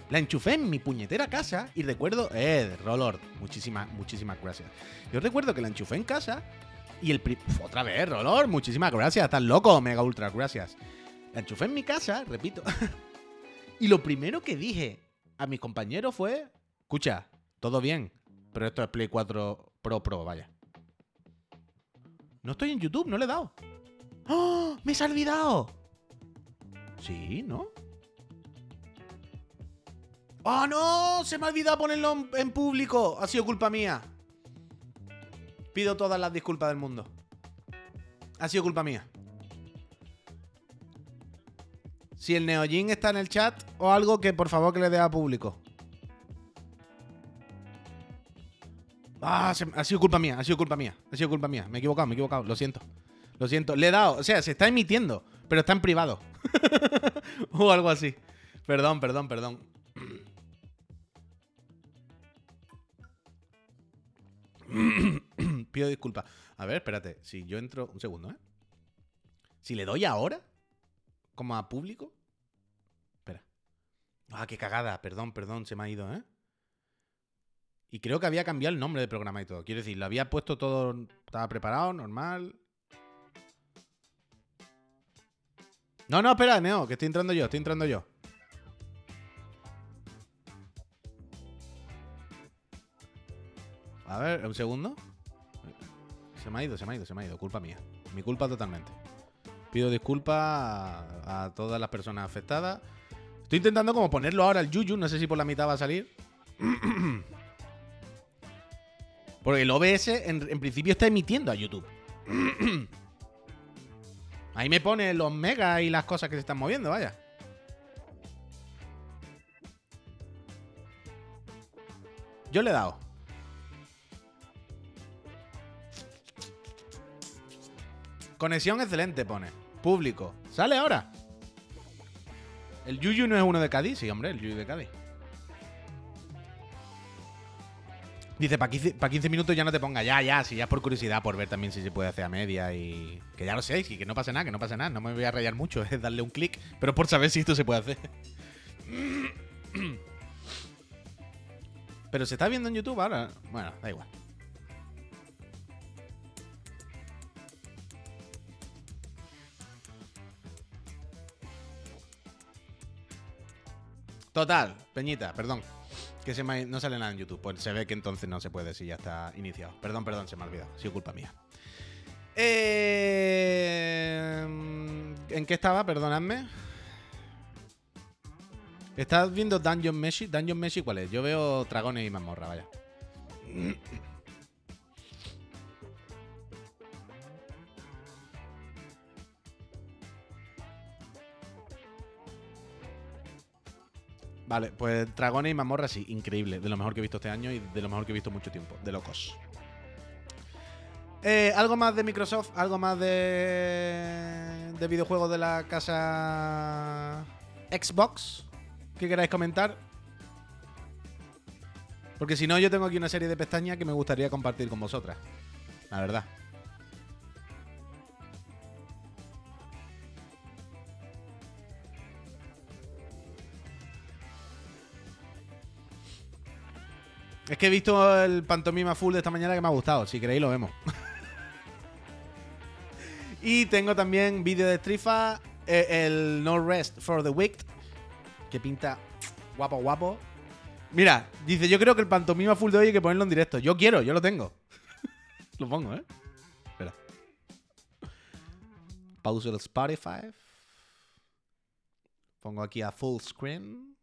La enchufé en mi puñetera casa y recuerdo, eh, Rolord, muchísimas, muchísimas gracias. Yo recuerdo que la enchufé en casa y el Uf, otra vez, Rolord, muchísimas gracias, estás loco, mega ultra gracias. La enchufé en mi casa, repito. y lo primero que dije a mis compañeros fue, escucha, todo bien, pero esto es Play 4 Pro Pro, vaya. No estoy en YouTube, no le he dado. ¡Oh! ¡Me se ha olvidado! Sí, ¿no? ¡Oh, no! Se me ha olvidado ponerlo en, público. Ha sido culpa mía. Pido todas las disculpas del mundo. Ha sido culpa mía. Si el Neojin está en el chat o algo, que por favor que le dé a público. Ah, ha sido culpa mía, ha sido culpa mía, ha sido culpa mía. Me he equivocado, me he equivocado, lo siento. Lo siento. Le he dado, o sea, se está emitiendo, pero está en privado. o algo así. Perdón, perdón, perdón. Pido disculpas. A ver, espérate. Si yo entro. Un segundo, ¿eh? Si le doy ahora, como a público. Espera. Ah, qué cagada. Perdón, perdón, se me ha ido, ¿eh? Y creo que había cambiado el nombre del programa y todo. Quiero decir, lo había puesto todo. Estaba preparado, normal. No, no, espera, Neo, que estoy entrando yo, estoy entrando yo. A ver, un segundo. Se me ha ido, se me ha ido, se me ha ido. Culpa mía. Mi culpa totalmente. Pido disculpas a, todas las personas afectadas. Estoy intentando como ponerlo ahora al Yuyu. No sé si por la mitad va a salir. Porque el OBS en, en principio está emitiendo a YouTube. Ahí me pone los megas y las cosas que se están moviendo, vaya. Yo le he dado. Conexión excelente, pone. Público. ¿Sale ahora? ¿El Yuyu no es uno de Cádiz? Sí, hombre, el Yuyu de Cádiz. Dice, para 15, pa' 15 minutos ya no te ponga ya, ya, si ya es por curiosidad, por ver también si se puede hacer a media y. Que ya lo sé, y que no pasa nada, que no pasa nada, no me voy a rayar mucho, es darle un clic, pero por saber si esto se puede hacer. Pero se está viendo en YouTube ahora. Bueno, da igual. Total, Peñita, perdón. Que se me no sale nada en YouTube. Pues se ve que entonces no se puede si ya está iniciado. Perdón, perdón, se me ha olvidado. Ha sido culpa mía. Eh, ¿En qué estaba? Perdonadme. ¿Estás viendo Dungeon Meshi? ¿Dungeon Meshi cuál es? Yo veo dragones y mazmorra, vaya. Vale, pues dragones y mazmorra sí, increíble. De lo mejor que he visto este año y de lo mejor que he visto mucho tiempo. De locos. Eh, ¿Algo más de Microsoft? ¿Algo más de, de videojuegos de la casa Xbox? que queráis comentar? Porque si no, yo tengo aquí una serie de pestañas que me gustaría compartir con vosotras. La verdad. Es que he visto el pantomima full de esta mañana que me ha gustado. Si queréis, lo vemos. y tengo también vídeo de Strifa, eh, el No Rest for the Wicked, que pinta guapo, guapo. Mira, dice, yo creo que el pantomima full de hoy hay que ponerlo en directo. Yo quiero, yo lo tengo. lo pongo, ¿eh? Espera. Pauso el Spotify. Pongo aquí a full screen.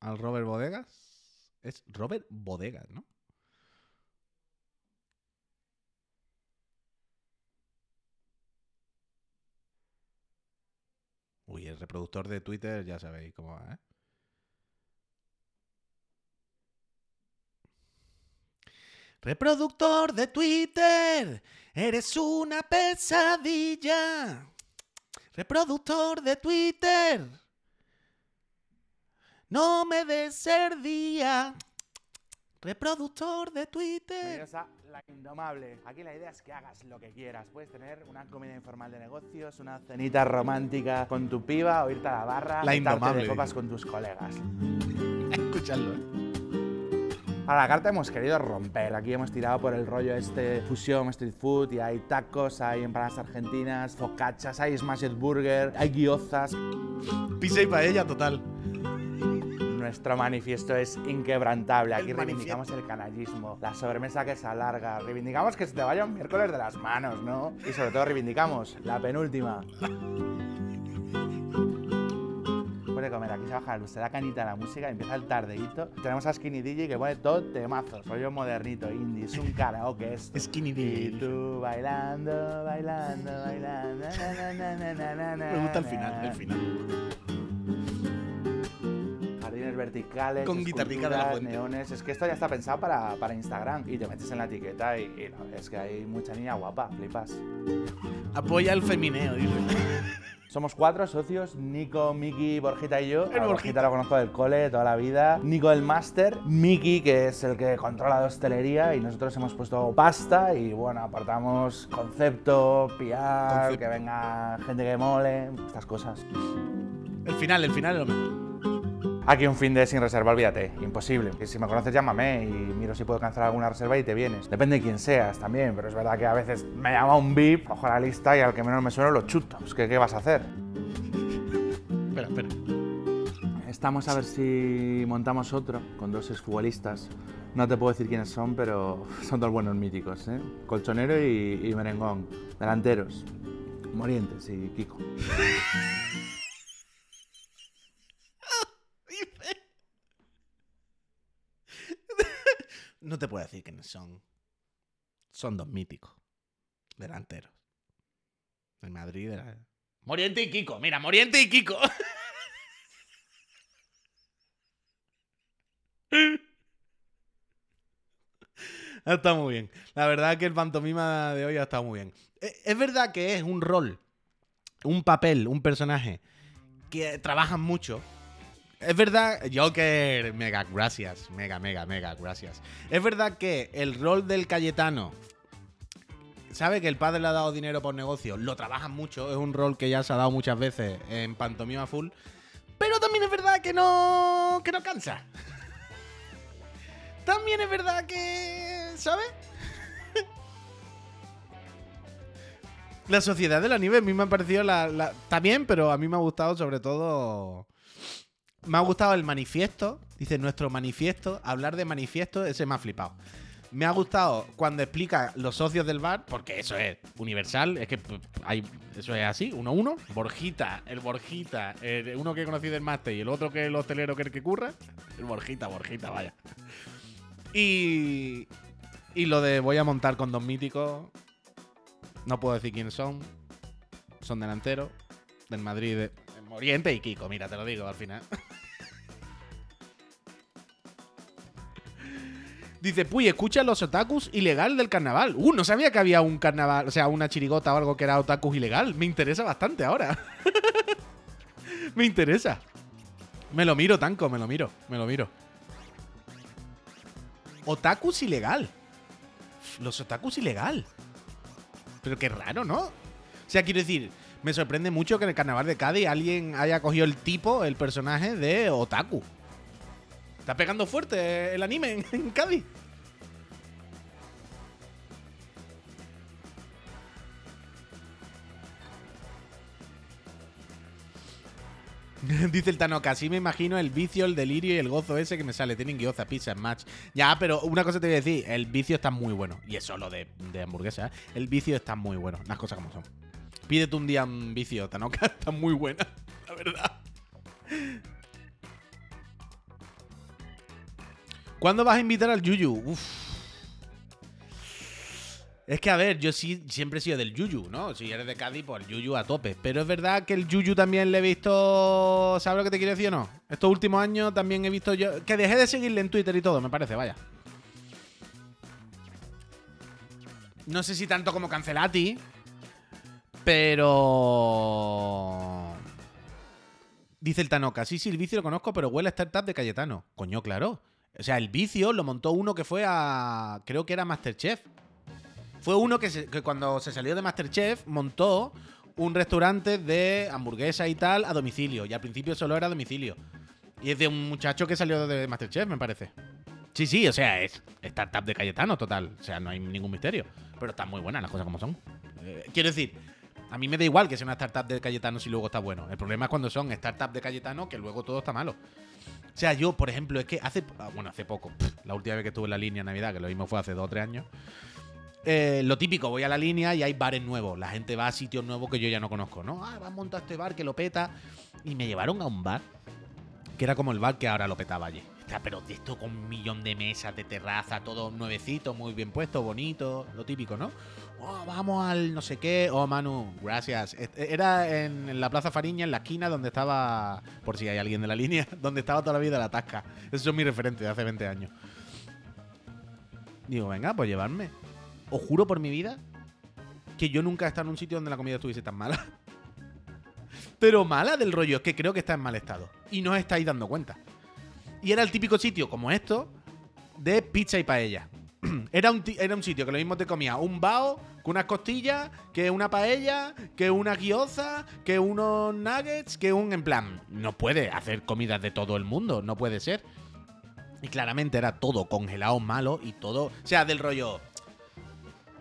Al Robert Bodegas. Es Robert Bodegas, ¿no? Uy, el reproductor de Twitter ya sabéis cómo va, ¿eh? Reproductor de Twitter, eres una pesadilla. Reproductor de Twitter, no me des ser día. Reproductor de Twitter. A La Indomable. Aquí la idea es que hagas lo que quieras. Puedes tener una comida informal de negocios, una cenita romántica con tu piba o irte a la barra La Indomable, de copas con tus colegas. Escuchadlo, ¿eh? A la carta hemos querido romper. Aquí hemos tirado por el rollo este fusión street food y hay tacos, hay empanadas argentinas, focachas, hay smashed burger, hay guiozas. Pizza y paella total. Nuestro manifiesto es inquebrantable. Aquí El reivindicamos el canallismo, la sobremesa que se alarga, reivindicamos que se te vaya un miércoles de las manos, ¿no? Y sobre todo reivindicamos la penúltima. Después de comer, aquí se baja la luz, se da canita a la música y empieza el tardeíto. Tenemos a Skinny DJ que pone todo temazos, rollo modernito, indie, es un karaoke esto. Skinny Y DJ. tú bailando, bailando, bailando. na, na, Me gusta el na, final, na. el final. Verticales, Con guitarrica de la esculturas, fuente. neones. Es que esto ya está pensado para, para Instagram. Y te metes en la etiqueta y, y no, es que hay mucha niña guapa, flipas. Apoya el femineo, dice. Somos cuatro socios, Nico, Miki, Borjita y yo. El Borjita. Lo conozco del cole toda la vida. Nico el máster, Miki que es el que controla la hostelería y nosotros hemos puesto pasta y bueno, aportamos concepto, Concepto. que venga gente que mole, estas cosas. El final, el final es lo mejor. Aquí un fin de sin reserva, olvídate, imposible. Si me conoces, llámame y miro si puedo cancelar alguna reserva y te vienes. Depende de quién seas también, pero es verdad que a veces me llama un VIP, cojo la lista y al que menos me suena lo chuto. Que, ¿qué vas a hacer? Espera, espera. Estamos a ver si montamos otro con dos exfutbolistas. No te puedo decir quiénes son, pero son dos buenos míticos, ¿eh? Colchonero y, y Merengón. Delanteros. Morientes y Kiko. No te puedo decir quiénes son. Son dos míticos. Delanteros. El Madrid era. Moriente y Kiko. Mira, Moriente y Kiko. Ha estado muy bien. La verdad que el pantomima de hoy ha estado muy bien. Eh, Es verdad que es un rol, un papel, un personaje que trabajan mucho Es verdad, Joker, mega, gracias, mega, mega, mega, gracias. Es verdad que el rol del Cayetano, sabe que el padre le ha dado dinero por negocio, lo trabajan mucho, es un rol que ya se ha dado muchas veces en Pantomima Full, pero también es verdad que no, que no cansa. También es verdad que, ¿sabes? La Sociedad de la Nieve a mí me ha parecido la, la- También, pero a mí me ha gustado sobre todo... Me ha gustado el manifiesto. Dice nuestro manifiesto. Hablar de manifiesto, ese me ha flipado. Me ha gustado cuando explica los socios del bar, porque eso es universal, es que p- hay, eso es así, uno a uno. Borjita, el Borjita, el- uno que he conocido del máster y el otro que es el hostelero que es el que curra. El Borjita, Borjita, vaya. Y, y lo de voy a montar con dos míticos, no puedo decir quiénes son. Son delanteros del Madrid de Oriente y Kiko, mira, te lo digo al final. Dice, puy, escucha los otakus ilegal del carnaval. Uh, no sabía que había un carnaval, o sea, una chirigota o algo que era otakus ilegal. Me interesa bastante ahora. me interesa. Me lo miro, Tanco, me lo miro, me lo miro. Otakus ilegal. Los otakus ilegal. Pero qué raro, ¿no? O sea, quiero decir, me sorprende mucho que en el carnaval de Cádiz alguien haya cogido el tipo, el personaje de Otaku. Está pegando fuerte el anime en, en Cádiz. Dice el Tanoka, así me imagino el vicio, el delirio y el gozo ese que me sale. Tienen guioza, pizza, match. Ya, pero una cosa te voy a decir, el vicio está muy bueno. Y es solo de, de hamburguesa, ¿eh? El vicio está muy bueno, las cosas como son. Pídete un día un vicio, Tanoka, está muy buena, la verdad. ¿Cuándo vas a invitar al Yuyu? Uf. Es que, a ver, yo sí siempre he sido del Yuyu, ¿no? Si eres de Cádiz, pues el Yuyu a tope. Pero es verdad que el Yuyu también le he visto. ¿Sabes lo que te quiero decir o no? Estos últimos años también he visto yo. Que dejé de seguirle en Twitter y todo, me parece, vaya. No sé si tanto como Cancelati. Pero. Dice el Tanoka, sí, sí, el vicio lo conozco, pero huele a startup de Cayetano. Coño, claro. O sea, el vicio lo montó uno que fue a. Creo que era Masterchef. Fue uno que, se- que cuando se salió de Masterchef montó un restaurante de hamburguesa y tal a domicilio. Y al principio solo era a domicilio. Y es de un muchacho que salió de Masterchef, me parece. Sí, sí, o sea, es startup de Cayetano, total. O sea, no hay ningún misterio. Pero están muy buenas las cosas como son. Eh, quiero decir, a mí me da igual que sea una startup de Cayetano si luego está bueno. El problema es cuando son startups de Cayetano que luego todo está malo. O sea, yo, por ejemplo, es que hace. ah, Bueno, hace poco. La última vez que estuve en la línea Navidad, que lo mismo fue hace dos o tres años. eh, lo típico, voy a la línea y hay bares nuevos. La gente va a sitios nuevos que yo ya no conozco, ¿no? Ah, va a montar este bar que lo peta. Y me llevaron a un bar que era como el bar que ahora lo petaba allí. Pero de esto con un millón de mesas, de terraza, todo nuevecito, muy bien puesto, bonito, lo típico, ¿no? Oh, vamos al no sé qué. Oh, Manu, gracias. Este- Era en, la Plaza Fariña, en la esquina donde estaba, por si hay alguien de la línea, donde estaba toda la vida la tasca. Esos son mis referentes de hace 20 años. Digo, venga, pues llevarme. Os juro por mi vida que yo nunca he estado en un sitio donde la comida estuviese tan mala. Pero mala del rollo, es que creo que está en mal estado. Y no os estáis dando cuenta. Y era el típico sitio como esto de pizza y paella. Era un, era un sitio que lo mismo te comía un bao con unas costillas, que una paella, que una guioza, que unos nuggets, que un. En plan, no puede hacer comidas de todo el mundo, no puede ser. Y claramente era todo congelado malo y todo. O sea, del rollo.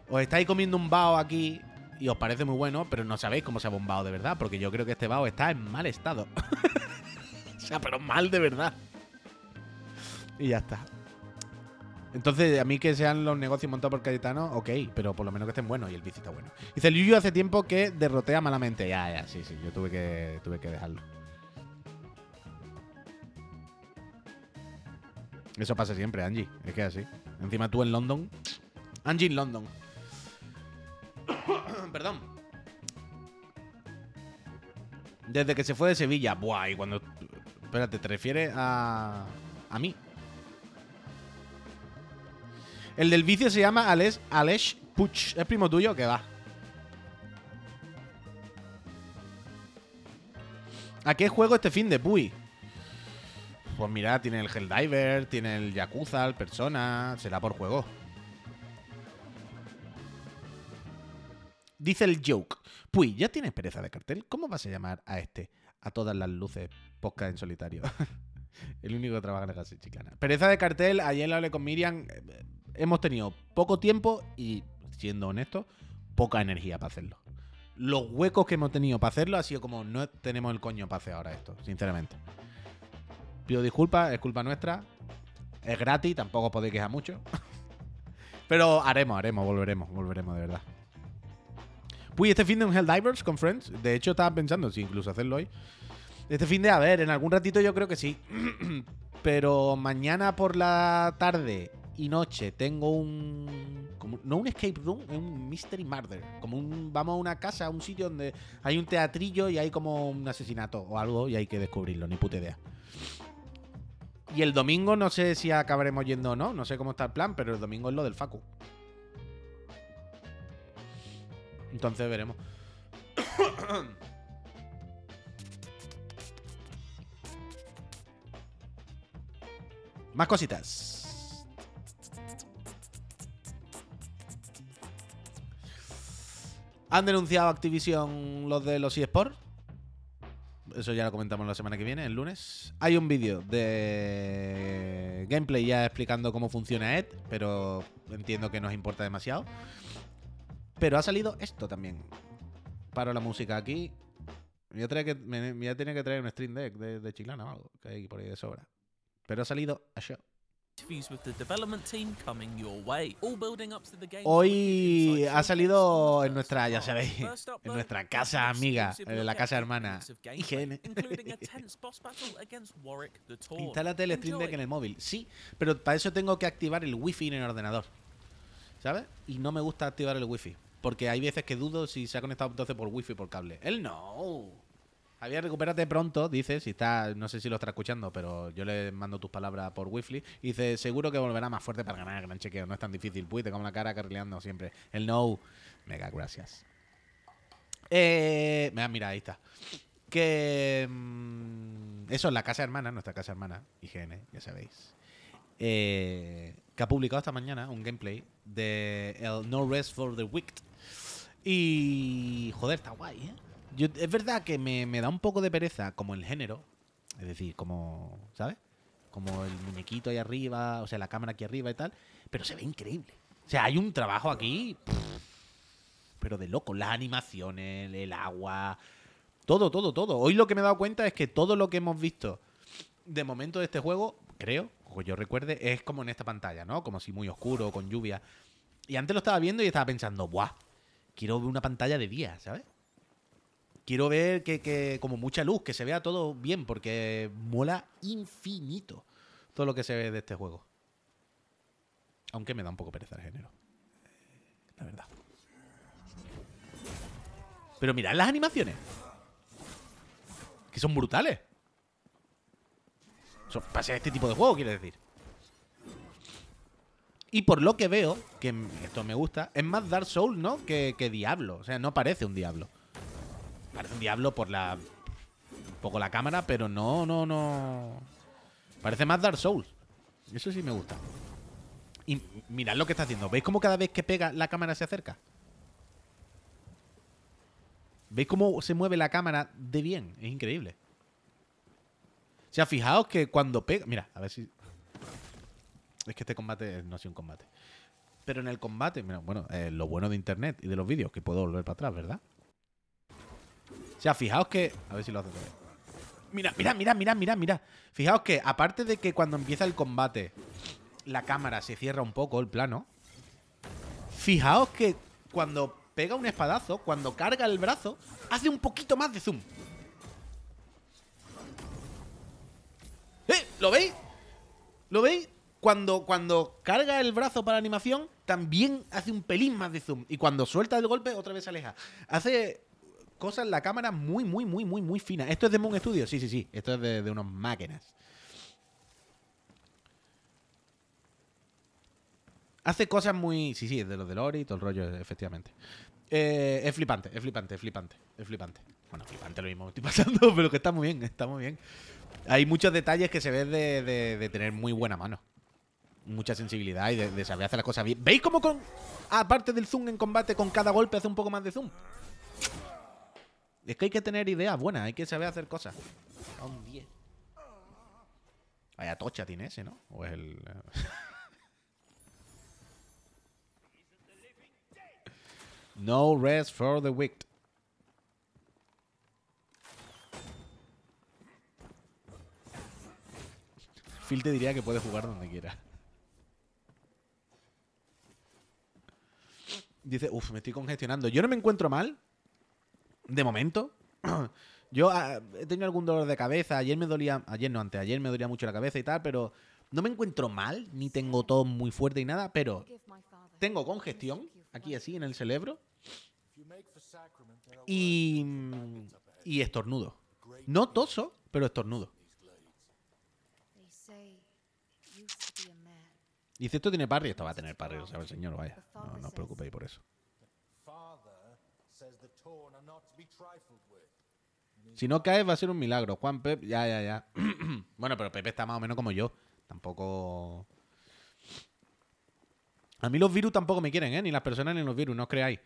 Os estáis comiendo un bao aquí y os parece muy bueno, pero no sabéis cómo sabe un bao de verdad, porque yo creo que este bao está en mal estado. o sea, pero mal de verdad. Y ya está. Entonces, a mí que sean los negocios montados por Cayetano, ok, pero por lo menos que estén buenos y el bici está bueno. Dice el Yuyu hace tiempo que derrotea malamente. Ya, ya, sí, sí, yo tuve que, tuve que dejarlo. Eso pasa siempre, Angie. Es que así. Encima tú en London. Angie en London. Perdón. Desde que se fue de Sevilla. Buah, y cuando. Espérate, ¿te refieres a. El del vicio se llama Alex, Alex Puch. ¿Es primo tuyo? Que va. ¿A qué juego este fin de Puy? Pues mira, tiene el Helldiver, tiene el Yakuza, el Persona. Será por juego. Dice el joke. Puy, ¿ya tienes pereza de cartel? ¿Cómo vas a llamar a este? A todas las luces, podcast en solitario. el único que trabaja en la casa chiclana. Pereza de cartel, ayer lo hablé con Miriam. Hemos tenido poco tiempo y, siendo honesto, poca energía para hacerlo. Los huecos que hemos tenido para hacerlo ha sido como no tenemos el coño para hacer ahora esto, sinceramente. Pido disculpas, es culpa nuestra. Es gratis, tampoco podéis quejar mucho. Pero haremos, haremos, volveremos, volveremos de verdad. Uy, este fin de un Helldivers con Friends. De hecho, estaba pensando si incluso hacerlo hoy. Este fin de, a ver, en algún ratito yo creo que sí. Pero mañana por la tarde y noche tengo un. no un escape room, es un mystery murder. Como un. Vamos a una casa, a un sitio donde hay un teatrillo y hay como un asesinato o algo y hay que descubrirlo, ni puta idea. Y el domingo no sé si acabaremos yendo o no, no sé cómo está el plan, pero el domingo es lo del Facu. Entonces veremos. Más cositas. Han denunciado Activision los de los eSports. Eso ya lo comentamos la semana que viene, el lunes. Hay un vídeo de gameplay ya explicando cómo funciona Ed, pero entiendo que nos importa demasiado. Pero ha salido esto también. Paro la música aquí. Voy a, que, me, voy a tener que traer un stream deck de, de Chiclana o algo, que hay por ahí de sobra. Pero ha salido això. interviews Hoy ha salido en nuestra, ya sabéis, en nuestra casa amiga, en la casa hermana, IGN. Instálate el Stream Deck en el móvil. Sí, pero para eso tengo que activar el wifi en el ordenador. ¿Sabes? Y no me gusta activar el wifi. Porque hay veces que dudo si se ha conectado entonces por wifi por cable. Él no. Javier, recupérate pronto, dice, si está, no sé si lo estará escuchando, pero yo le mando tus palabras por wifi. Y dice, seguro que volverá más fuerte para ganar, gran chequeo, no es tan difícil. Puy, te como la cara carrileando siempre. El no. Mega, gracias. Eh, mira, ahí está. Que. mm, eso es la casa hermana, nuestra casa hermana, IGN, ya sabéis. Eh, que ha publicado esta mañana un gameplay de el No Rest for the Wicked. Y. Joder, está guay, ¿eh? Yo- es verdad que me, me da un poco de pereza como el género. Es decir, como. ¿Sabes? Como el muñequito ahí arriba, o sea, la cámara aquí arriba y tal. Pero se ve increíble. O sea, hay un trabajo aquí. pero de loco. Las animaciones, el agua. Todo, todo, todo. Hoy lo que me he dado cuenta es que todo lo que hemos visto de momento de este juego, creo, o yo recuerde, es como en esta pantalla, ¿no? Como si muy oscuro, con lluvia. Y antes lo estaba viendo y estaba pensando, ¡buah! Quiero ver una pantalla de día, ¿sabes? Quiero ver que, que como mucha luz, que se vea todo bien, porque mola infinito todo lo que se ve de este juego. Aunque me da un poco pereza el género. La verdad. Pero mirad las animaciones. Que son brutales. Son, para ser este tipo de juego, quiero decir. Y por lo que veo, que esto me gusta, es más Dark Souls, ¿no? Que, que Diablo. O sea, no parece un Diablo. Diablo por la. Un poco la cámara, pero no, no, no. Parece más Dark Souls. Eso sí me gusta. Y mirad lo que está haciendo. ¿Veis cómo cada vez que pega la cámara se acerca? ¿Veis cómo se mueve la cámara de bien? Es increíble. O sea, fijaos que cuando pega. Mira, a ver si. Es que este combate no ha sido un combate. Pero en el combate, mira, bueno, eh, lo bueno de internet y de los vídeos, que puedo volver para atrás, ¿verdad? O sea, fijaos que. A ver si lo hace otra vez. Mira, mira, mira, mira, mira, mira. Fijaos que, aparte de que cuando empieza el combate, la cámara se cierra un poco el plano. Fijaos que cuando pega un espadazo, cuando carga el brazo, hace un poquito más de zoom. ¿Eh? ¿Lo veis? ¿Lo veis? Cuando, cuando carga el brazo para animación, también hace un pelín más de zoom. Y cuando suelta el golpe, otra vez se aleja. Hace cosas la cámara muy, muy, muy, muy, muy finas. ¿Esto es de Moon Studio? Sí, sí, sí. Esto es de, de unos máquinas. Hace cosas muy. Sí, sí, es de los de Lori y todo el rollo, efectivamente. Eh, es flipante, es flipante, es flipante, es flipante. Bueno, flipante lo mismo me estoy pasando, pero que está muy bien, está muy bien. Hay muchos detalles que se ven de, de- tener muy buena mano. Mucha sensibilidad y de saber hacer las cosas bien. ¿Veis cómo con. Aparte del zoom en combate, con cada golpe hace un poco más de zoom? Es que hay que tener ideas buenas, hay que saber hacer cosas. A un 10. Vaya tocha tiene ese, ¿no? O es el. no rest for the wicked. Phil te diría que puede jugar donde quiera. Dice, uff, me estoy congestionando. Yo no me encuentro mal. De momento. Yo ah, he tenido algún dolor de cabeza. Ayer me dolía. Ayer no, antes. Ayer me dolía mucho la cabeza y tal, pero no me encuentro mal. Ni tengo tos muy fuerte y nada, pero tengo congestión. Aquí así, en el cerebro. Y. Y estornudo. No toso, pero estornudo. Dice, esto tiene parry. Esto va a tener parry, sabe el señor, vaya. No, no os preocupéis por eso. Si no caes va a ser un milagro. Juan Pep, ya, ya, ya. bueno, pero Pepe está más o menos como yo. Tampoco... A mí los virus tampoco me quieren, ¿eh? Ni las personas ni los virus, no os creáis.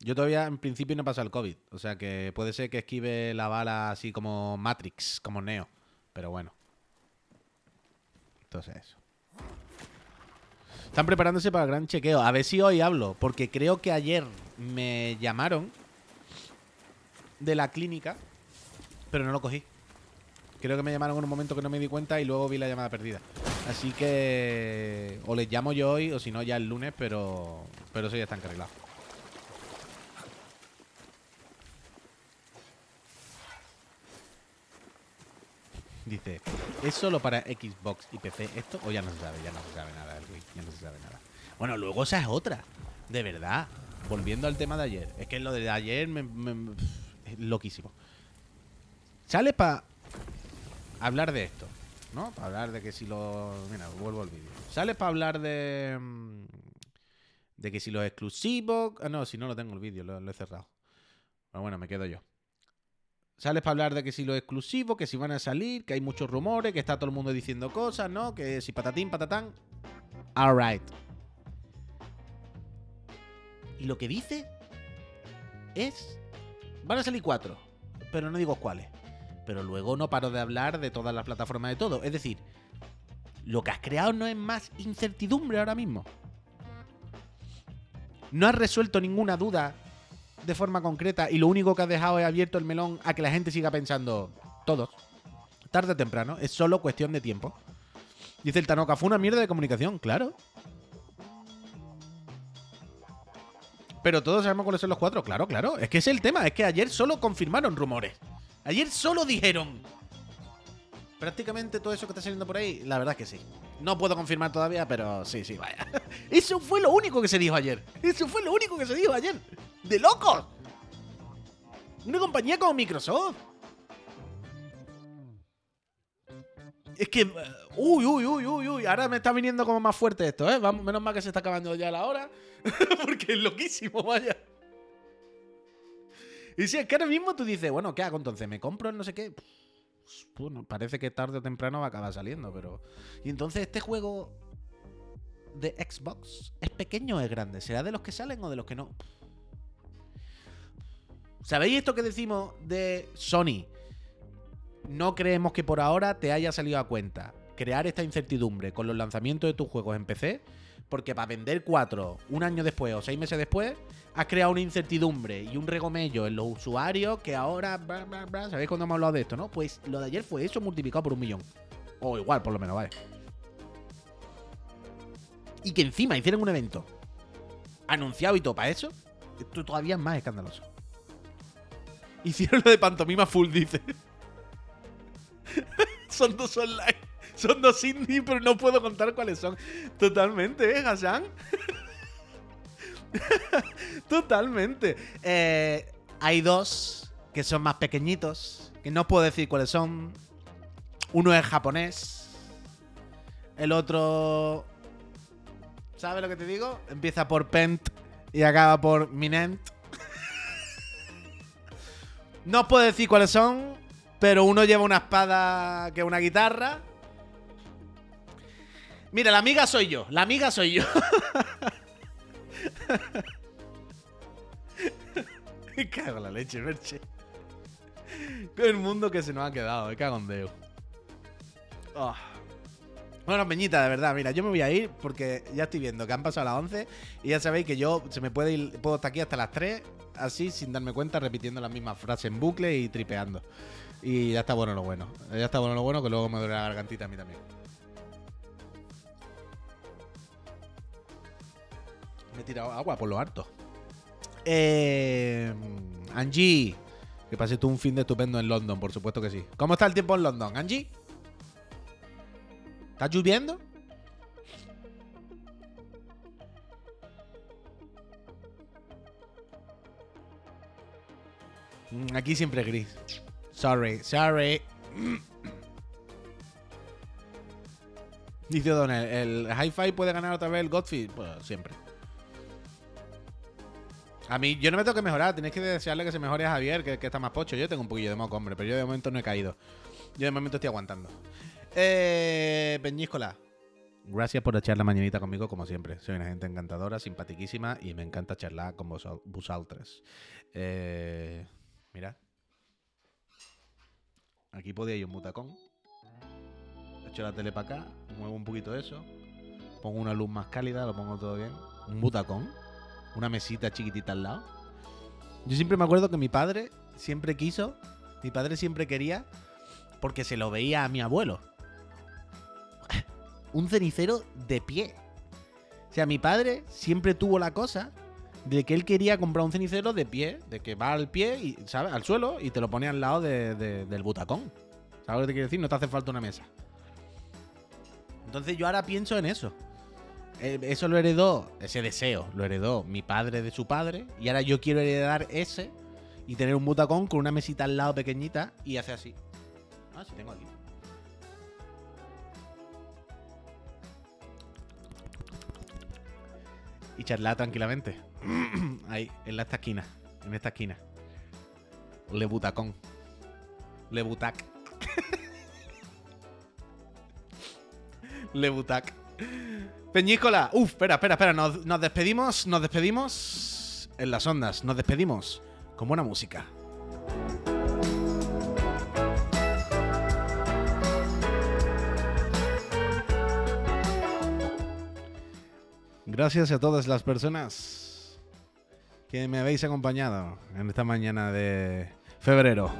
Yo todavía en principio no he pasado el COVID. O sea que puede ser que esquive la bala así como Matrix, como Neo. Pero bueno. Entonces eso. Están preparándose para el gran chequeo. A ver si hoy hablo. Porque creo que ayer me llamaron de la clínica. Pero no lo cogí. Creo que me llamaron en un momento que no me di cuenta y luego vi la llamada perdida. Así que o les llamo yo hoy o si no ya el lunes, pero pero eso ya está arreglado. Dice, ¿es solo para Xbox y PC esto? O ya no se sabe, ya no se sabe nada del Wii, ya no se sabe nada. Bueno, luego esa es otra. De verdad. Volviendo al tema de ayer. Es que lo de ayer me, loquísimo. Sale para hablar de esto, ¿no? Para hablar de que si lo... Mira, vuelvo al vídeo. Sale para hablar de... mm, De que si los exclusivos... Ah, no, si no lo tengo el vídeo, lo, lo he cerrado. Pero bueno, me quedo yo. Sales para hablar de que si los exclusivos, que si van a salir, que hay muchos rumores, que está todo el mundo diciendo cosas, ¿no? Que si patatín, patatán. Alright. Y lo que dice es... Van a salir cuatro, pero no digo cuáles. Pero luego no paro de hablar de todas las plataformas de todo. Es decir, lo que has creado no es más incertidumbre ahora mismo. No has resuelto ninguna duda de forma concreta y lo único que has dejado es abierto el melón a que la gente siga pensando todos. Tarde o temprano, es solo cuestión de tiempo. Dice el Tanoka, fue una mierda de comunicación, claro. Pero todos sabemos cuáles son los cuatro, claro, claro. Es que es el tema, es que ayer solo confirmaron rumores. Ayer solo dijeron. Prácticamente todo eso que está saliendo por ahí, la verdad es que sí. No puedo confirmar todavía, pero sí, sí, vaya. Eso fue lo único que se dijo ayer. Eso fue lo único que se dijo ayer. ¡De locos! Una compañía como Microsoft. Es que. uh, Uy, uy, uy, uy, uy. Ahora me está viniendo como más fuerte esto, ¿eh? Menos mal que se está acabando ya la hora. Porque es loquísimo, vaya. Y si es que ahora mismo tú dices, bueno, ¿qué hago entonces? ¿Me compro el no sé qué? Bueno, parece que tarde o temprano va a acabar saliendo, pero. Y entonces este juego de Xbox es pequeño o es grande? ¿Será de los que salen o de los que no? ¿Sabéis esto que decimos de Sony? No creemos que por ahora te haya salido a cuenta crear esta incertidumbre con los lanzamientos de tus juegos en PC, porque para vender cuatro un año después o seis meses después, has creado una incertidumbre y un regomello en los usuarios que ahora. ¿Sabéis cuando hemos hablado de esto, no? Pues lo de ayer fue eso multiplicado por un millón. O igual, por lo menos, vale. Y que encima hicieron un evento anunciado y todo para eso, esto todavía es más escandaloso. Hicieron lo de pantomima full, dice. son dos online. Son dos indie, pero no puedo contar cuáles son. Totalmente, ¿eh, Hassan? Totalmente. Eh, hay dos que son más pequeñitos, que no puedo decir cuáles son. Uno es japonés. El otro... ¿Sabes lo que te digo? Empieza por Pent y acaba por Minent. No puedo decir cuáles son, pero uno lleva una espada que una guitarra. Mira, la amiga soy yo, la amiga soy yo. Me cago en la leche, Merche. Con el mundo que se nos ha quedado, me cago en Deo. Ah. Bueno, Peñita, de verdad, mira, yo me voy a ir porque ya estoy viendo que han pasado las 11 y ya sabéis que yo se me puede ir, puedo estar aquí hasta las 3, así sin darme cuenta, repitiendo las mismas frases en bucle y tripeando. Y ya está bueno lo bueno. Ya está bueno lo bueno, que luego me duele la gargantita a mí también. Tirado agua por lo harto. Eh, Angie, que pases tú un fin de estupendo en London, por supuesto que sí. ¿Cómo está el tiempo en London, Angie? ¿Está lloviendo? Mm, Aquí siempre gris. Sorry, sorry. Dice Donel, ¿el Hi-Fi puede ganar otra vez el Godfrey? Pues siempre. A mí, yo no me tengo que mejorar. Tenéis que desearle que se mejore a Javier, que, está más pocho. Yo tengo un poquillo de moco, hombre, pero yo de momento no he caído. Yo de momento estoy aguantando. Eh, Peñíscola. Gracias por echar la mañanita conmigo, como siempre. Soy una gente encantadora, simpatiquísima y me encanta charlar con vos, vosaltres. Eh, mira. Aquí podía ir un butacón. Echo la tele para acá, muevo un poquito eso. Pongo una luz más cálida, lo pongo todo bien. Un butacón. Una mesita chiquitita al lado. Yo siempre me acuerdo que mi padre siempre quiso, mi padre siempre quería, porque se lo veía a mi abuelo. Un cenicero de pie. O sea, mi padre siempre tuvo la cosa de que él quería comprar un cenicero de pie, de que va al pie y, ¿sabes? Al suelo y te lo pone al lado de- de- del butacón. ¿Sabes lo que te quiero decir? No te hace falta una mesa. Entonces yo ahora pienso en eso. Eh, Eso lo heredó, ese deseo, lo heredó mi padre de su padre. Y ahora yo quiero heredar ese y tener un butacón con una mesita al lado pequeñita y hace así. Ah, sí tengo aquí. Y charlar tranquilamente. Ahí, en esta esquina. En esta esquina. Le butacón. Le butac. Le butac. Peñícola. Uf, espera, espera, espera. Nos, nos despedimos, nos despedimos en las ondas. Nos despedimos con buena música. Gracias a todas las personas que me habéis acompañado en esta mañana de febrero.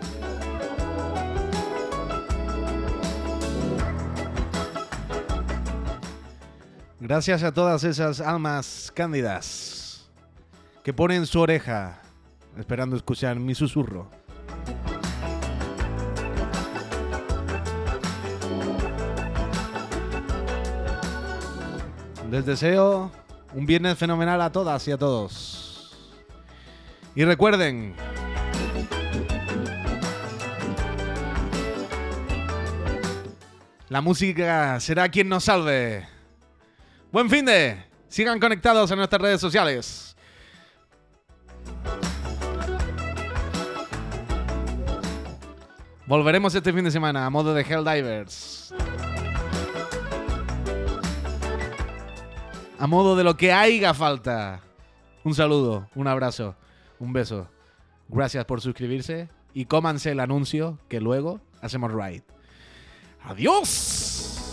Gracias a todas esas almas cándidas que ponen su oreja esperando escuchar mi susurro. Les deseo un viernes fenomenal a todas y a todos. Y recuerden, la música será quien nos salve. Buen fin de. Sigan conectados en nuestras redes sociales. Volveremos este fin de semana a modo de Helldivers. A modo de lo que haya falta. Un saludo, un abrazo, un beso. Gracias por suscribirse y cómanse el anuncio que luego hacemos right. Adiós.